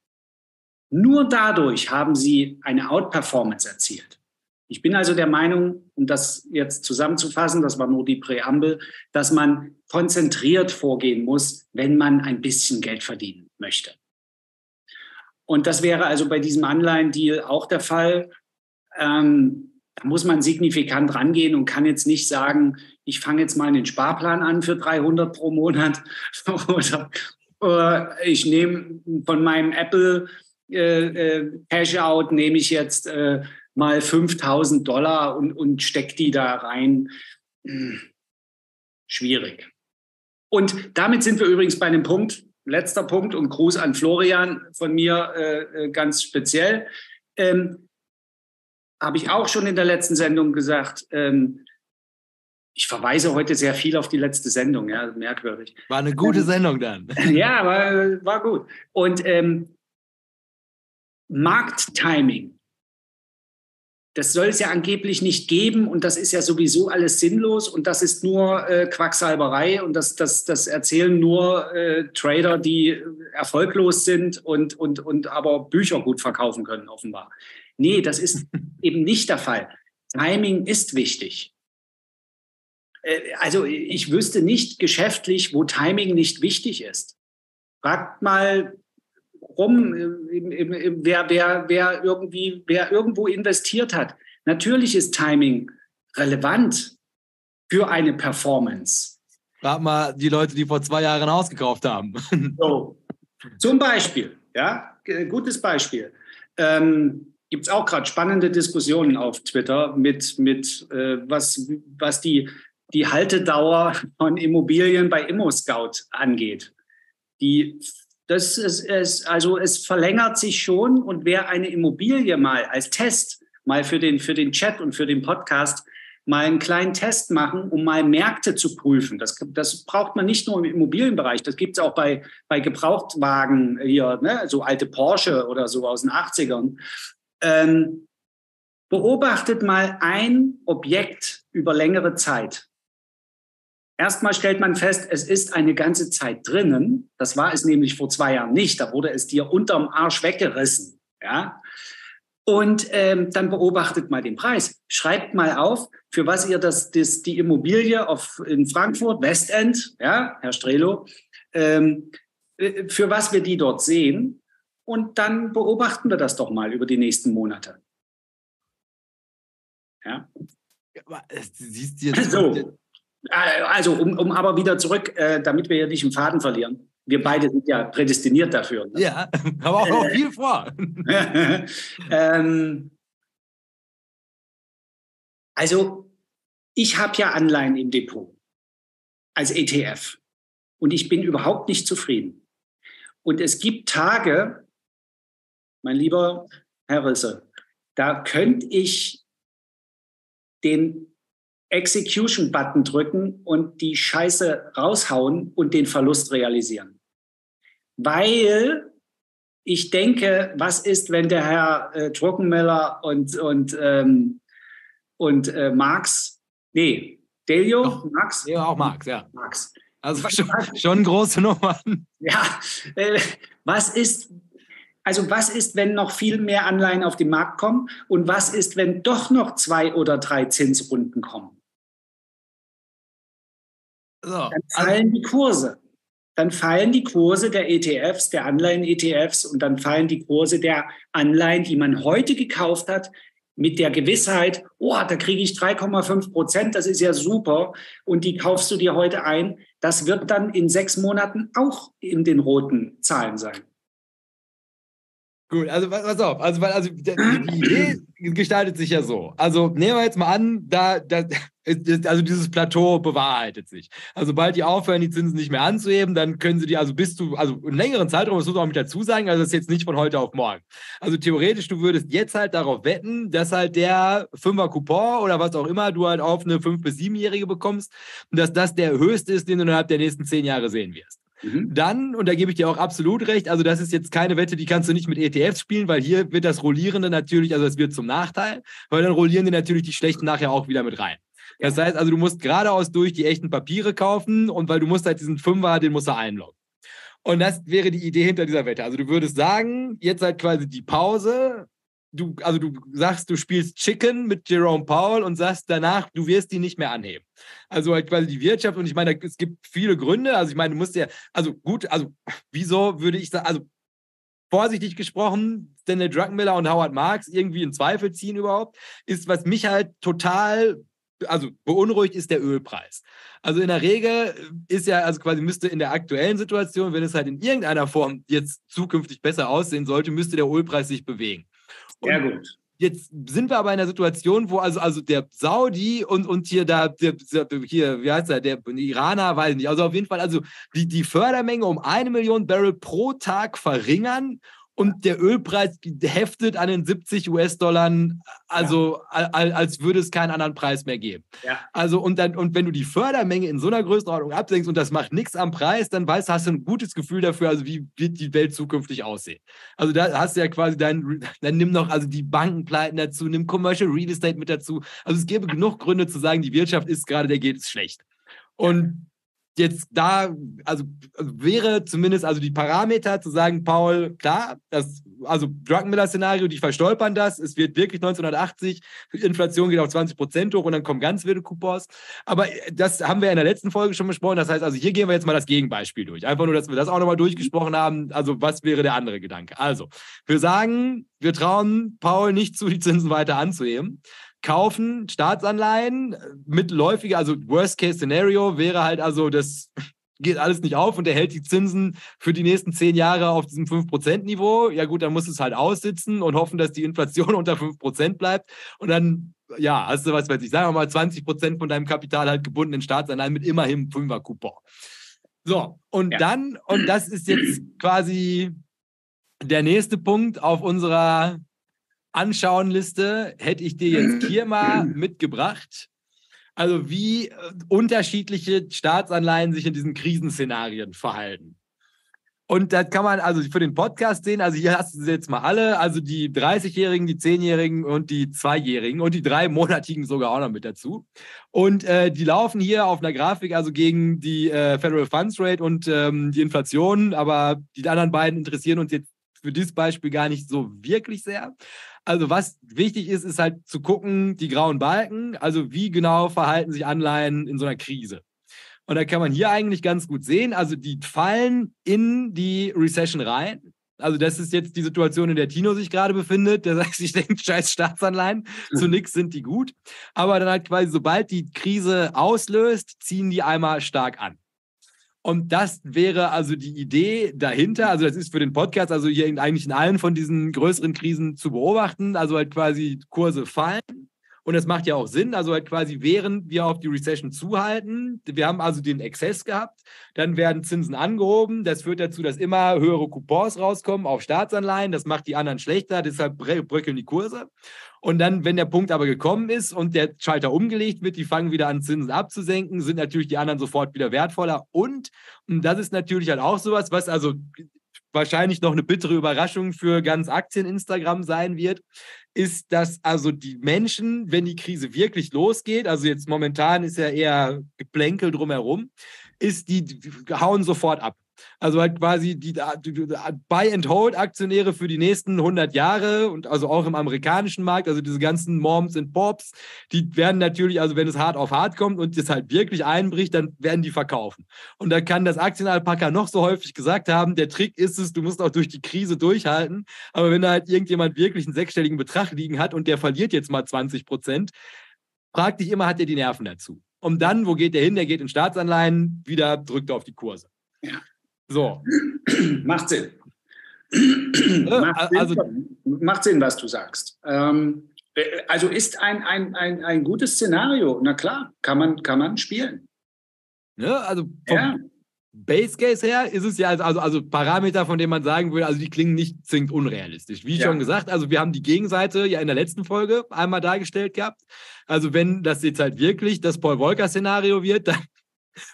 Speaker 2: Nur dadurch haben sie eine Outperformance erzielt. Ich bin also der Meinung, um das jetzt zusammenzufassen, das war nur die Präambel, dass man konzentriert vorgehen muss, wenn man ein bisschen Geld verdienen möchte. Und das wäre also bei diesem Anleihendeal auch der Fall. Ähm, da muss man signifikant rangehen und kann jetzt nicht sagen, ich fange jetzt mal einen Sparplan an für 300 pro Monat oder, oder ich nehme von meinem Apple äh, äh, Cash Out, nehme ich jetzt äh, mal 5000 Dollar und, und stecke die da rein. Hm, schwierig. Und damit sind wir übrigens bei einem Punkt, letzter Punkt und Gruß an Florian von mir äh, äh ganz speziell. Ähm, Habe ich auch schon in der letzten Sendung gesagt. Ähm, ich verweise heute sehr viel auf die letzte Sendung, ja, merkwürdig.
Speaker 1: War eine gute ähm, Sendung dann.
Speaker 2: Ja, war, war gut. Und ähm, Markttiming das soll es ja angeblich nicht geben und das ist ja sowieso alles sinnlos und das ist nur äh, Quacksalberei und das, das, das erzählen nur äh, Trader, die erfolglos sind und, und, und aber Bücher gut verkaufen können, offenbar. Nee, das ist eben nicht der Fall. Timing ist wichtig. Äh, also ich wüsste nicht geschäftlich, wo Timing nicht wichtig ist. Fragt mal rum, wer, wer, wer, irgendwie, wer irgendwo investiert hat. Natürlich ist Timing relevant für eine Performance.
Speaker 1: Frag mal die Leute, die vor zwei Jahren ein Haus gekauft haben.
Speaker 2: So. Zum Beispiel, ja, gutes Beispiel. Ähm, Gibt es auch gerade spannende Diskussionen auf Twitter mit, mit äh, was, was die, die Haltedauer von Immobilien bei ImmoScout angeht. Die das ist, ist, also es verlängert sich schon und wer eine Immobilie mal als Test, mal für den, für den Chat und für den Podcast, mal einen kleinen Test machen, um mal Märkte zu prüfen. Das, das braucht man nicht nur im Immobilienbereich, das gibt es auch bei, bei Gebrauchtwagen hier, ne? so alte Porsche oder so aus den 80ern. Ähm, beobachtet mal ein Objekt über längere Zeit. Erstmal stellt man fest, es ist eine ganze Zeit drinnen. Das war es nämlich vor zwei Jahren nicht. Da wurde es dir unterm Arsch weggerissen. Ja? Und ähm, dann beobachtet mal den Preis. Schreibt mal auf, für was ihr das, das die Immobilie auf, in Frankfurt, Westend, ja, Herr Strelo, ähm, äh, für was wir die dort sehen. Und dann beobachten wir das doch mal über die nächsten Monate.
Speaker 1: Ja. Siehst du jetzt, so.
Speaker 2: Äh, also, um, um aber wieder zurück, äh, damit wir ja nicht im Faden verlieren. Wir beide sind ja prädestiniert dafür.
Speaker 1: Ne? Ja, aber auch noch viel vor.
Speaker 2: ähm, also, ich habe ja Anleihen im Depot als ETF und ich bin überhaupt nicht zufrieden. Und es gibt Tage, mein lieber Herr Risse, da könnte ich den Execution-Button drücken und die Scheiße raushauen und den Verlust realisieren. Weil ich denke, was ist, wenn der Herr äh, Druckenmiller und, und, ähm, und äh, Marx, nee, Delio,
Speaker 1: Doch,
Speaker 2: Marx?
Speaker 1: Ja, auch Marx, ja. Marx. Also schon, schon große Nummern.
Speaker 2: Ja, äh, was ist, also was ist, wenn noch viel mehr Anleihen auf den Markt kommen? Und was ist, wenn doch noch zwei oder drei Zinsrunden kommen? So, dann also fallen die Kurse. Dann fallen die Kurse der ETFs, der Anleihen-ETFs und dann fallen die Kurse der Anleihen, die man heute gekauft hat, mit der Gewissheit, oh, da kriege ich 3,5 Prozent, das ist ja super. Und die kaufst du dir heute ein. Das wird dann in sechs Monaten auch in den roten Zahlen sein.
Speaker 1: Gut, also pass auf, also, weil, also die, Idee gestaltet sich ja so. Also nehmen wir jetzt mal an, da, da, also dieses Plateau bewahrheitet sich. Also sobald die aufhören, die Zinsen nicht mehr anzuheben, dann können sie die, also bis du, also einen längeren Zeitraum, das muss man auch mit dazu sagen, also das ist jetzt nicht von heute auf morgen. Also theoretisch, du würdest jetzt halt darauf wetten, dass halt der Fünfer Coupon oder was auch immer du halt auf eine 5- bis 7-Jährige bekommst und dass das der höchste ist, den du innerhalb der nächsten zehn Jahre sehen wirst. Mhm. Dann, und da gebe ich dir auch absolut recht, also das ist jetzt keine Wette, die kannst du nicht mit ETFs spielen, weil hier wird das Rollierende natürlich, also es wird zum Nachteil, weil dann rollieren die natürlich die Schlechten nachher auch wieder mit rein. Das heißt also, du musst geradeaus durch die echten Papiere kaufen und weil du musst halt diesen Fünfer, den musst du einloggen. Und das wäre die Idee hinter dieser Wette. Also du würdest sagen, jetzt halt quasi die Pause, du, also du sagst, du spielst Chicken mit Jerome Powell und sagst danach, du wirst die nicht mehr anheben. Also halt quasi die Wirtschaft und ich meine, es gibt viele Gründe. Also ich meine, du musst ja, also gut, also wieso würde ich sagen, also vorsichtig gesprochen, Stanley Druckenmiller und Howard Marks irgendwie in Zweifel ziehen überhaupt, ist, was mich halt total also beunruhigt ist der Ölpreis. Also in der Regel ist ja, also quasi müsste in der aktuellen Situation, wenn es halt in irgendeiner Form jetzt zukünftig besser aussehen sollte, müsste der Ölpreis sich bewegen.
Speaker 2: Sehr gut.
Speaker 1: Jetzt sind wir aber in einer Situation, wo also, also der Saudi und, und hier da, der, hier, wie heißt er, der Iraner, weiß nicht, also auf jeden Fall, also die, die Fördermenge um eine Million Barrel pro Tag verringern und der Ölpreis heftet an den 70 US-Dollar, also ja. als würde es keinen anderen Preis mehr geben. Ja. Also und dann und wenn du die Fördermenge in so einer Größenordnung absenkst und das macht nichts am Preis, dann weißt hast du ein gutes Gefühl dafür, also wie wird die Welt zukünftig aussehen. Also da hast du ja quasi dein, dann nimm noch also die Bankenpleiten dazu, nimm Commercial Real Estate mit dazu. Also es gäbe genug Gründe zu sagen, die Wirtschaft ist gerade, der geht es schlecht. Und jetzt da, also, also, wäre zumindest also die Parameter zu sagen, Paul, klar, das, also Druckenmiller-Szenario, die verstolpern das, es wird wirklich 1980, Inflation geht auf 20 Prozent hoch und dann kommen ganz wilde Coupons. Aber das haben wir in der letzten Folge schon besprochen. Das heißt, also hier gehen wir jetzt mal das Gegenbeispiel durch. Einfach nur, dass wir das auch nochmal durchgesprochen haben. Also was wäre der andere Gedanke? Also, wir sagen, wir trauen Paul nicht zu, die Zinsen weiter anzuheben kaufen Staatsanleihen mitläufige, also Worst-Case-Szenario wäre halt also, das geht alles nicht auf und er hält die Zinsen für die nächsten zehn Jahre auf diesem 5%-Niveau. Ja gut, dann muss es halt aussitzen und hoffen, dass die Inflation unter 5% bleibt. Und dann, ja, hast du was weiß ich, sagen wir mal 20% von deinem Kapital halt gebunden in Staatsanleihen mit immerhin 5er Coupon. So, und ja. dann, und das ist jetzt quasi der nächste Punkt auf unserer Anschauenliste hätte ich dir jetzt hier mal mitgebracht. Also wie äh, unterschiedliche Staatsanleihen sich in diesen Krisenszenarien verhalten. Und das kann man also für den Podcast sehen. Also hier hast du sie jetzt mal alle. Also die 30-Jährigen, die 10-Jährigen und die 2-Jährigen und die drei Monatigen sogar auch noch mit dazu. Und äh, die laufen hier auf einer Grafik also gegen die äh, Federal Funds Rate und ähm, die Inflation. Aber die anderen beiden interessieren uns jetzt für dieses Beispiel gar nicht so wirklich sehr. Also was wichtig ist, ist halt zu gucken, die grauen Balken, also wie genau verhalten sich Anleihen in so einer Krise. Und da kann man hier eigentlich ganz gut sehen, also die fallen in die Recession rein. Also das ist jetzt die Situation, in der Tino sich gerade befindet. Der sagt, sich denkt, scheiß Staatsanleihen, zu nix sind die gut. Aber dann halt quasi, sobald die Krise auslöst, ziehen die einmal stark an. Und das wäre also die Idee dahinter. Also das ist für den Podcast, also hier eigentlich in allen von diesen größeren Krisen zu beobachten. Also halt quasi Kurse fallen. Und das macht ja auch Sinn. Also halt quasi, während wir auf die Recession zuhalten, wir haben also den Exzess gehabt, dann werden Zinsen angehoben. Das führt dazu, dass immer höhere Coupons rauskommen auf Staatsanleihen. Das macht die anderen schlechter, deshalb bröckeln die Kurse. Und dann, wenn der Punkt aber gekommen ist und der Schalter umgelegt wird, die fangen wieder an, Zinsen abzusenken, sind natürlich die anderen sofort wieder wertvoller. Und, und das ist natürlich halt auch sowas, was also wahrscheinlich noch eine bittere Überraschung für ganz Aktien-Instagram sein wird, ist, dass also die Menschen, wenn die Krise wirklich losgeht, also jetzt momentan ist ja eher Geplänkel drumherum, ist, die, die hauen sofort ab. Also halt quasi die, Buy-and-Hold-Aktionäre für die nächsten 100 Jahre und also auch im amerikanischen Markt, also diese ganzen Moms und Pops, die werden natürlich, also wenn es hart auf hart kommt und es halt wirklich einbricht, dann werden die verkaufen. Und da kann das Aktienalpaka noch so häufig gesagt haben, der Trick ist es, du musst auch durch die Krise durchhalten. Aber wenn da halt irgendjemand wirklich einen sechsstelligen Betrag liegen hat und der verliert jetzt mal 20 Prozent, frag dich immer, hat er die Nerven dazu? Und dann, wo geht der hin? Der geht in Staatsanleihen, wieder drückt er auf die Kurse. Ja. So.
Speaker 2: Macht Sinn. macht, Sinn also, macht Sinn, was du sagst. Ähm, äh, also ist ein, ein, ein, ein gutes Szenario. Na klar, kann man, kann man spielen.
Speaker 1: Ne, also vom ja. Base Case her ist es ja also, also, also Parameter, von denen man sagen würde, also die klingen nicht zwingend unrealistisch. Wie ja. schon gesagt, also wir haben die Gegenseite ja in der letzten Folge einmal dargestellt gehabt. Also wenn das jetzt halt wirklich das Paul Volcker Szenario wird, dann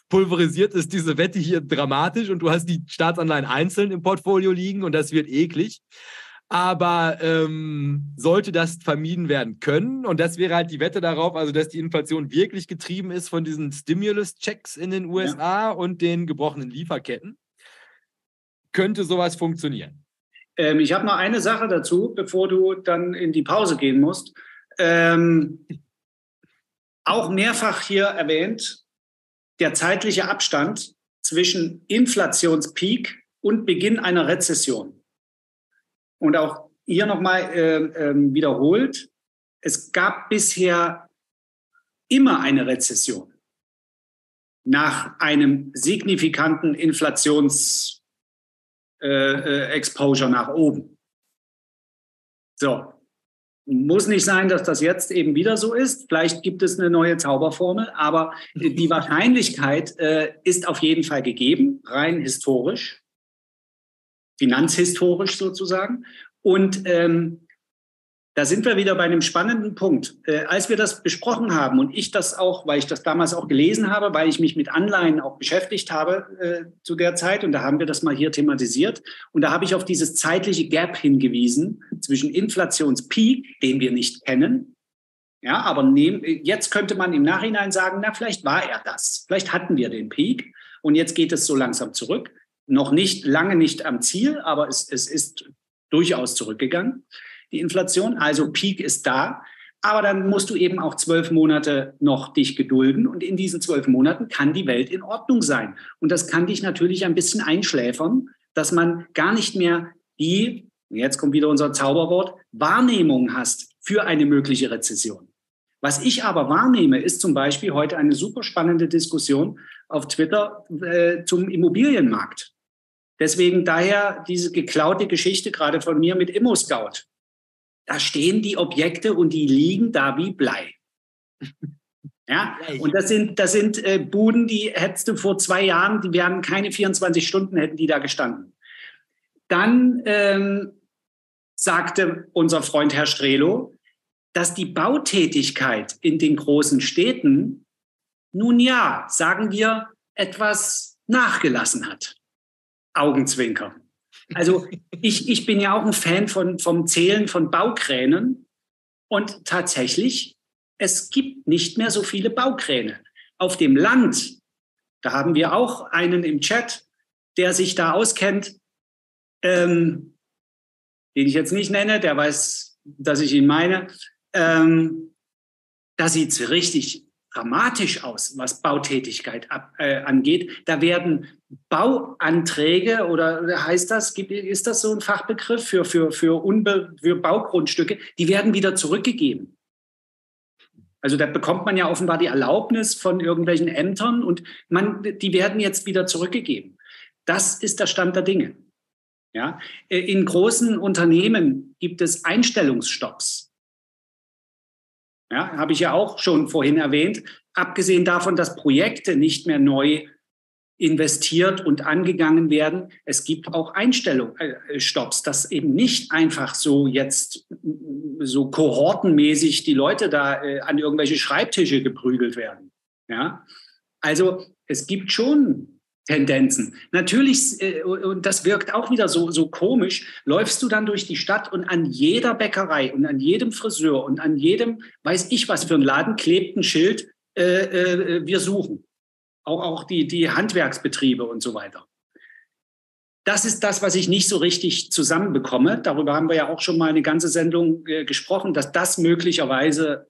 Speaker 1: pulverisiert ist diese Wette hier dramatisch und du hast die Staatsanleihen einzeln im Portfolio liegen und das wird eklig. Aber ähm, sollte das vermieden werden können, und das wäre halt die Wette darauf, also dass die Inflation wirklich getrieben ist von diesen Stimulus-Checks in den USA ja. und den gebrochenen Lieferketten, könnte sowas funktionieren.
Speaker 2: Ähm, ich habe noch eine Sache dazu, bevor du dann in die Pause gehen musst. Ähm, auch mehrfach hier erwähnt, der zeitliche Abstand zwischen Inflationspeak und Beginn einer Rezession. Und auch hier nochmal äh, äh, wiederholt, es gab bisher immer eine Rezession nach einem signifikanten Inflationsexposure äh, äh nach oben. So, muss nicht sein, dass das jetzt eben wieder so ist. Vielleicht gibt es eine neue Zauberformel, aber die Wahrscheinlichkeit äh, ist auf jeden Fall gegeben, rein historisch, finanzhistorisch sozusagen. Und ähm, da sind wir wieder bei einem spannenden Punkt. Äh, als wir das besprochen haben und ich das auch, weil ich das damals auch gelesen habe, weil ich mich mit Anleihen auch beschäftigt habe äh, zu der Zeit und da haben wir das mal hier thematisiert und da habe ich auf dieses zeitliche Gap hingewiesen zwischen Inflationspeak, den wir nicht kennen, ja, aber nehm, jetzt könnte man im Nachhinein sagen, na vielleicht war er das, vielleicht hatten wir den Peak und jetzt geht es so langsam zurück, noch nicht lange nicht am Ziel, aber es, es ist durchaus zurückgegangen die Inflation. Also Peak ist da. Aber dann musst du eben auch zwölf Monate noch dich gedulden. Und in diesen zwölf Monaten kann die Welt in Ordnung sein. Und das kann dich natürlich ein bisschen einschläfern, dass man gar nicht mehr die, jetzt kommt wieder unser Zauberwort, Wahrnehmung hast für eine mögliche Rezession. Was ich aber wahrnehme, ist zum Beispiel heute eine super spannende Diskussion auf Twitter äh, zum Immobilienmarkt. Deswegen daher diese geklaute Geschichte gerade von mir mit ImmoScout da stehen die Objekte und die liegen da wie Blei. Ja, und das sind, das sind äh, Buden, die hättest du vor zwei Jahren, die wären keine 24 Stunden, hätten die da gestanden. Dann ähm, sagte unser Freund Herr Strelo, dass die Bautätigkeit in den großen Städten nun ja, sagen wir, etwas nachgelassen hat. Augenzwinker. Also ich, ich bin ja auch ein Fan von, vom Zählen von Baukränen. Und tatsächlich, es gibt nicht mehr so viele Baukräne. Auf dem Land, da haben wir auch einen im Chat, der sich da auskennt, ähm, den ich jetzt nicht nenne, der weiß, dass ich ihn meine. Ähm, da sieht es richtig dramatisch aus, was Bautätigkeit ab, äh, angeht. Da werden Bauanträge oder heißt das, ist das so ein Fachbegriff für, für, für, Unbe für Baugrundstücke, die werden wieder zurückgegeben. Also da bekommt man ja offenbar die Erlaubnis von irgendwelchen Ämtern und man, die werden jetzt wieder zurückgegeben. Das ist der Stand der Dinge. Ja, in großen Unternehmen gibt es Einstellungsstopps. Ja, habe ich ja auch schon vorhin erwähnt. Abgesehen davon, dass Projekte nicht mehr neu investiert und angegangen werden. Es gibt auch Einstellungsstopps, äh, dass eben nicht einfach so jetzt so kohortenmäßig die Leute da äh, an irgendwelche Schreibtische geprügelt werden. Ja, also es gibt schon Tendenzen. Natürlich, äh, und das wirkt auch wieder so, so komisch, läufst du dann durch die Stadt und an jeder Bäckerei und an jedem Friseur und an jedem, weiß ich was für ein Laden, klebt ein Schild, äh, äh, wir suchen. Auch, auch die, die Handwerksbetriebe und so weiter. Das ist das, was ich nicht so richtig zusammenbekomme. Darüber haben wir ja auch schon mal eine ganze Sendung äh, gesprochen, dass das möglicherweise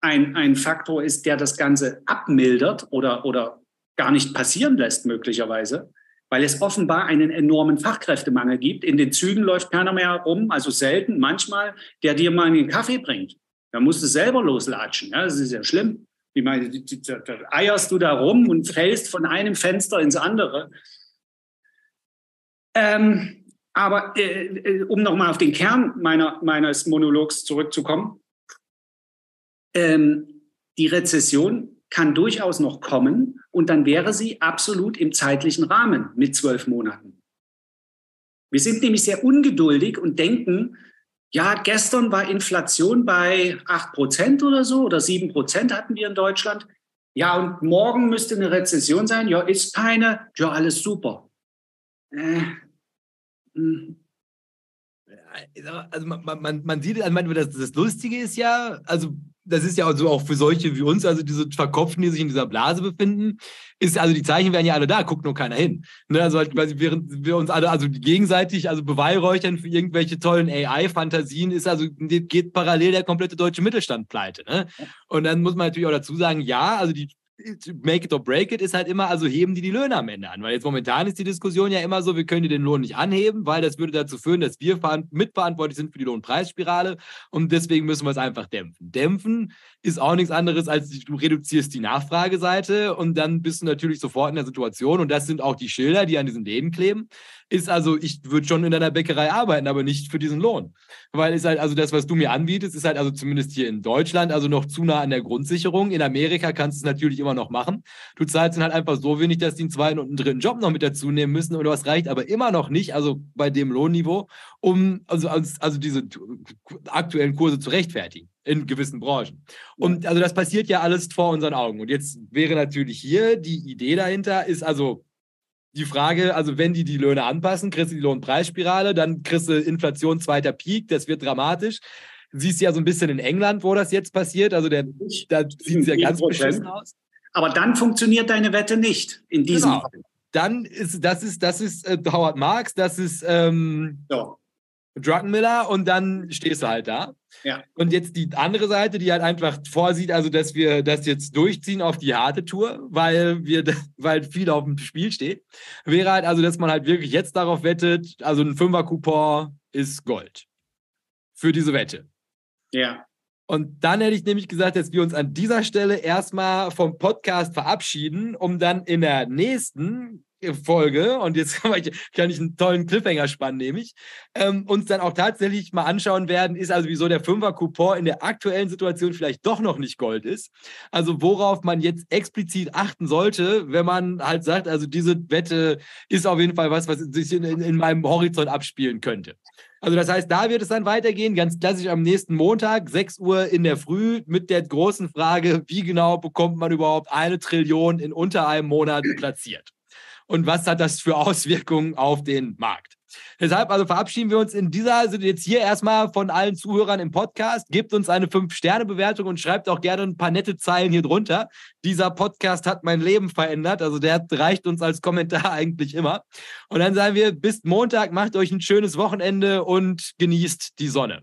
Speaker 2: ein, ein Faktor ist, der das Ganze abmildert oder, oder gar nicht passieren lässt, möglicherweise, weil es offenbar einen enormen Fachkräftemangel gibt. In den Zügen läuft keiner mehr rum, also selten, manchmal, der dir mal einen Kaffee bringt. Da musst du selber loslatschen. Ja, das ist ja schlimm. Ich meine, da eierst du da rum und fällst von einem Fenster ins andere. Ähm, aber äh, äh um nochmal auf den Kern meiner, meines Monologs zurückzukommen, ähm, die Rezession kann durchaus noch kommen und dann wäre sie absolut im zeitlichen Rahmen mit zwölf Monaten. Wir sind nämlich sehr ungeduldig und denken, ja, gestern war Inflation bei acht Prozent oder so oder sieben Prozent hatten wir in Deutschland. Ja, und morgen müsste eine Rezession sein. Ja, ist keine. Ja, alles super. Äh,
Speaker 1: hm. also man, man, man sieht, also das Lustige ist ja, also das ist ja also auch für solche wie uns, also diese Verkopften, die sich in dieser Blase befinden, ist, also die Zeichen werden ja alle da, guckt nur keiner hin. Ne? Also halt quasi, während wir uns alle, also gegenseitig, also beweihräuchern für irgendwelche tollen AI-Fantasien, ist also, geht parallel der komplette deutsche Mittelstand pleite. Ne? Und dann muss man natürlich auch dazu sagen, ja, also die make it or break it ist halt immer, also heben die die Löhne am Ende an. Weil jetzt momentan ist die Diskussion ja immer so, wir können den Lohn nicht anheben, weil das würde dazu führen, dass wir mitverantwortlich sind für die Lohnpreisspirale und deswegen müssen wir es einfach dämpfen. Dämpfen ist auch nichts anderes, als du reduzierst die Nachfrageseite und dann bist du natürlich sofort in der Situation und das sind auch die Schilder, die an diesen Läden kleben. Ist also, ich würde schon in deiner Bäckerei arbeiten, aber nicht für diesen Lohn. Weil ist halt, also das, was du mir anbietest, ist halt also zumindest hier in Deutschland, also noch zu nah an der Grundsicherung. In Amerika kannst du es natürlich immer noch machen. Du zahlst dann halt einfach so wenig, dass die einen zweiten und einen dritten Job noch mit dazu nehmen müssen oder was reicht aber immer noch nicht, also bei dem Lohnniveau, um also, also diese aktuellen Kurse zu rechtfertigen in gewissen Branchen. Und also das passiert ja alles vor unseren Augen. Und jetzt wäre natürlich hier die Idee dahinter, ist also die Frage, also wenn die die Löhne anpassen, kriegst du die Lohnpreisspirale, dann kriegst du Inflation zweiter Peak, das wird dramatisch. Siehst ja so ein bisschen in England, wo das jetzt passiert, also der, da sieht es ja ganz beschissen aus.
Speaker 2: Aber dann funktioniert deine Wette nicht in diesem genau.
Speaker 1: Fall. Dann ist das ist das ist äh, Howard Marks, das ist ähm, ja. Druckenmiller und dann stehst du halt da. Ja. Und jetzt die andere Seite, die halt einfach vorsieht, also dass wir das jetzt durchziehen auf die harte Tour, weil wir, weil viel auf dem Spiel steht, wäre halt also, dass man halt wirklich jetzt darauf wettet, also ein Fünfer-Coupon ist Gold. Für diese Wette.
Speaker 2: Ja.
Speaker 1: Und dann hätte ich nämlich gesagt, dass wir uns an dieser Stelle erstmal vom Podcast verabschieden, um dann in der nächsten Folge, und jetzt kann ich, kann ich einen tollen Cliffhanger spannen, nämlich, ähm, uns dann auch tatsächlich mal anschauen werden, ist also wieso der Fünfer-Coupon in der aktuellen Situation vielleicht doch noch nicht Gold ist. Also worauf man jetzt explizit achten sollte, wenn man halt sagt, also diese Wette ist auf jeden Fall was, was sich in, in, in meinem Horizont abspielen könnte. Also das heißt, da wird es dann weitergehen, ganz klassisch am nächsten Montag, 6 Uhr in der Früh, mit der großen Frage, wie genau bekommt man überhaupt eine Trillion in unter einem Monat platziert? Und was hat das für Auswirkungen auf den Markt. Deshalb also verabschieden wir uns in dieser, sind jetzt hier erstmal von allen Zuhörern im Podcast. Gebt uns eine 5-Sterne-Bewertung und schreibt auch gerne ein paar nette Zeilen hier drunter. Dieser Podcast hat mein Leben verändert. Also der reicht uns als Kommentar eigentlich immer. Und dann sagen wir, bis Montag, macht euch ein schönes Wochenende und genießt die Sonne.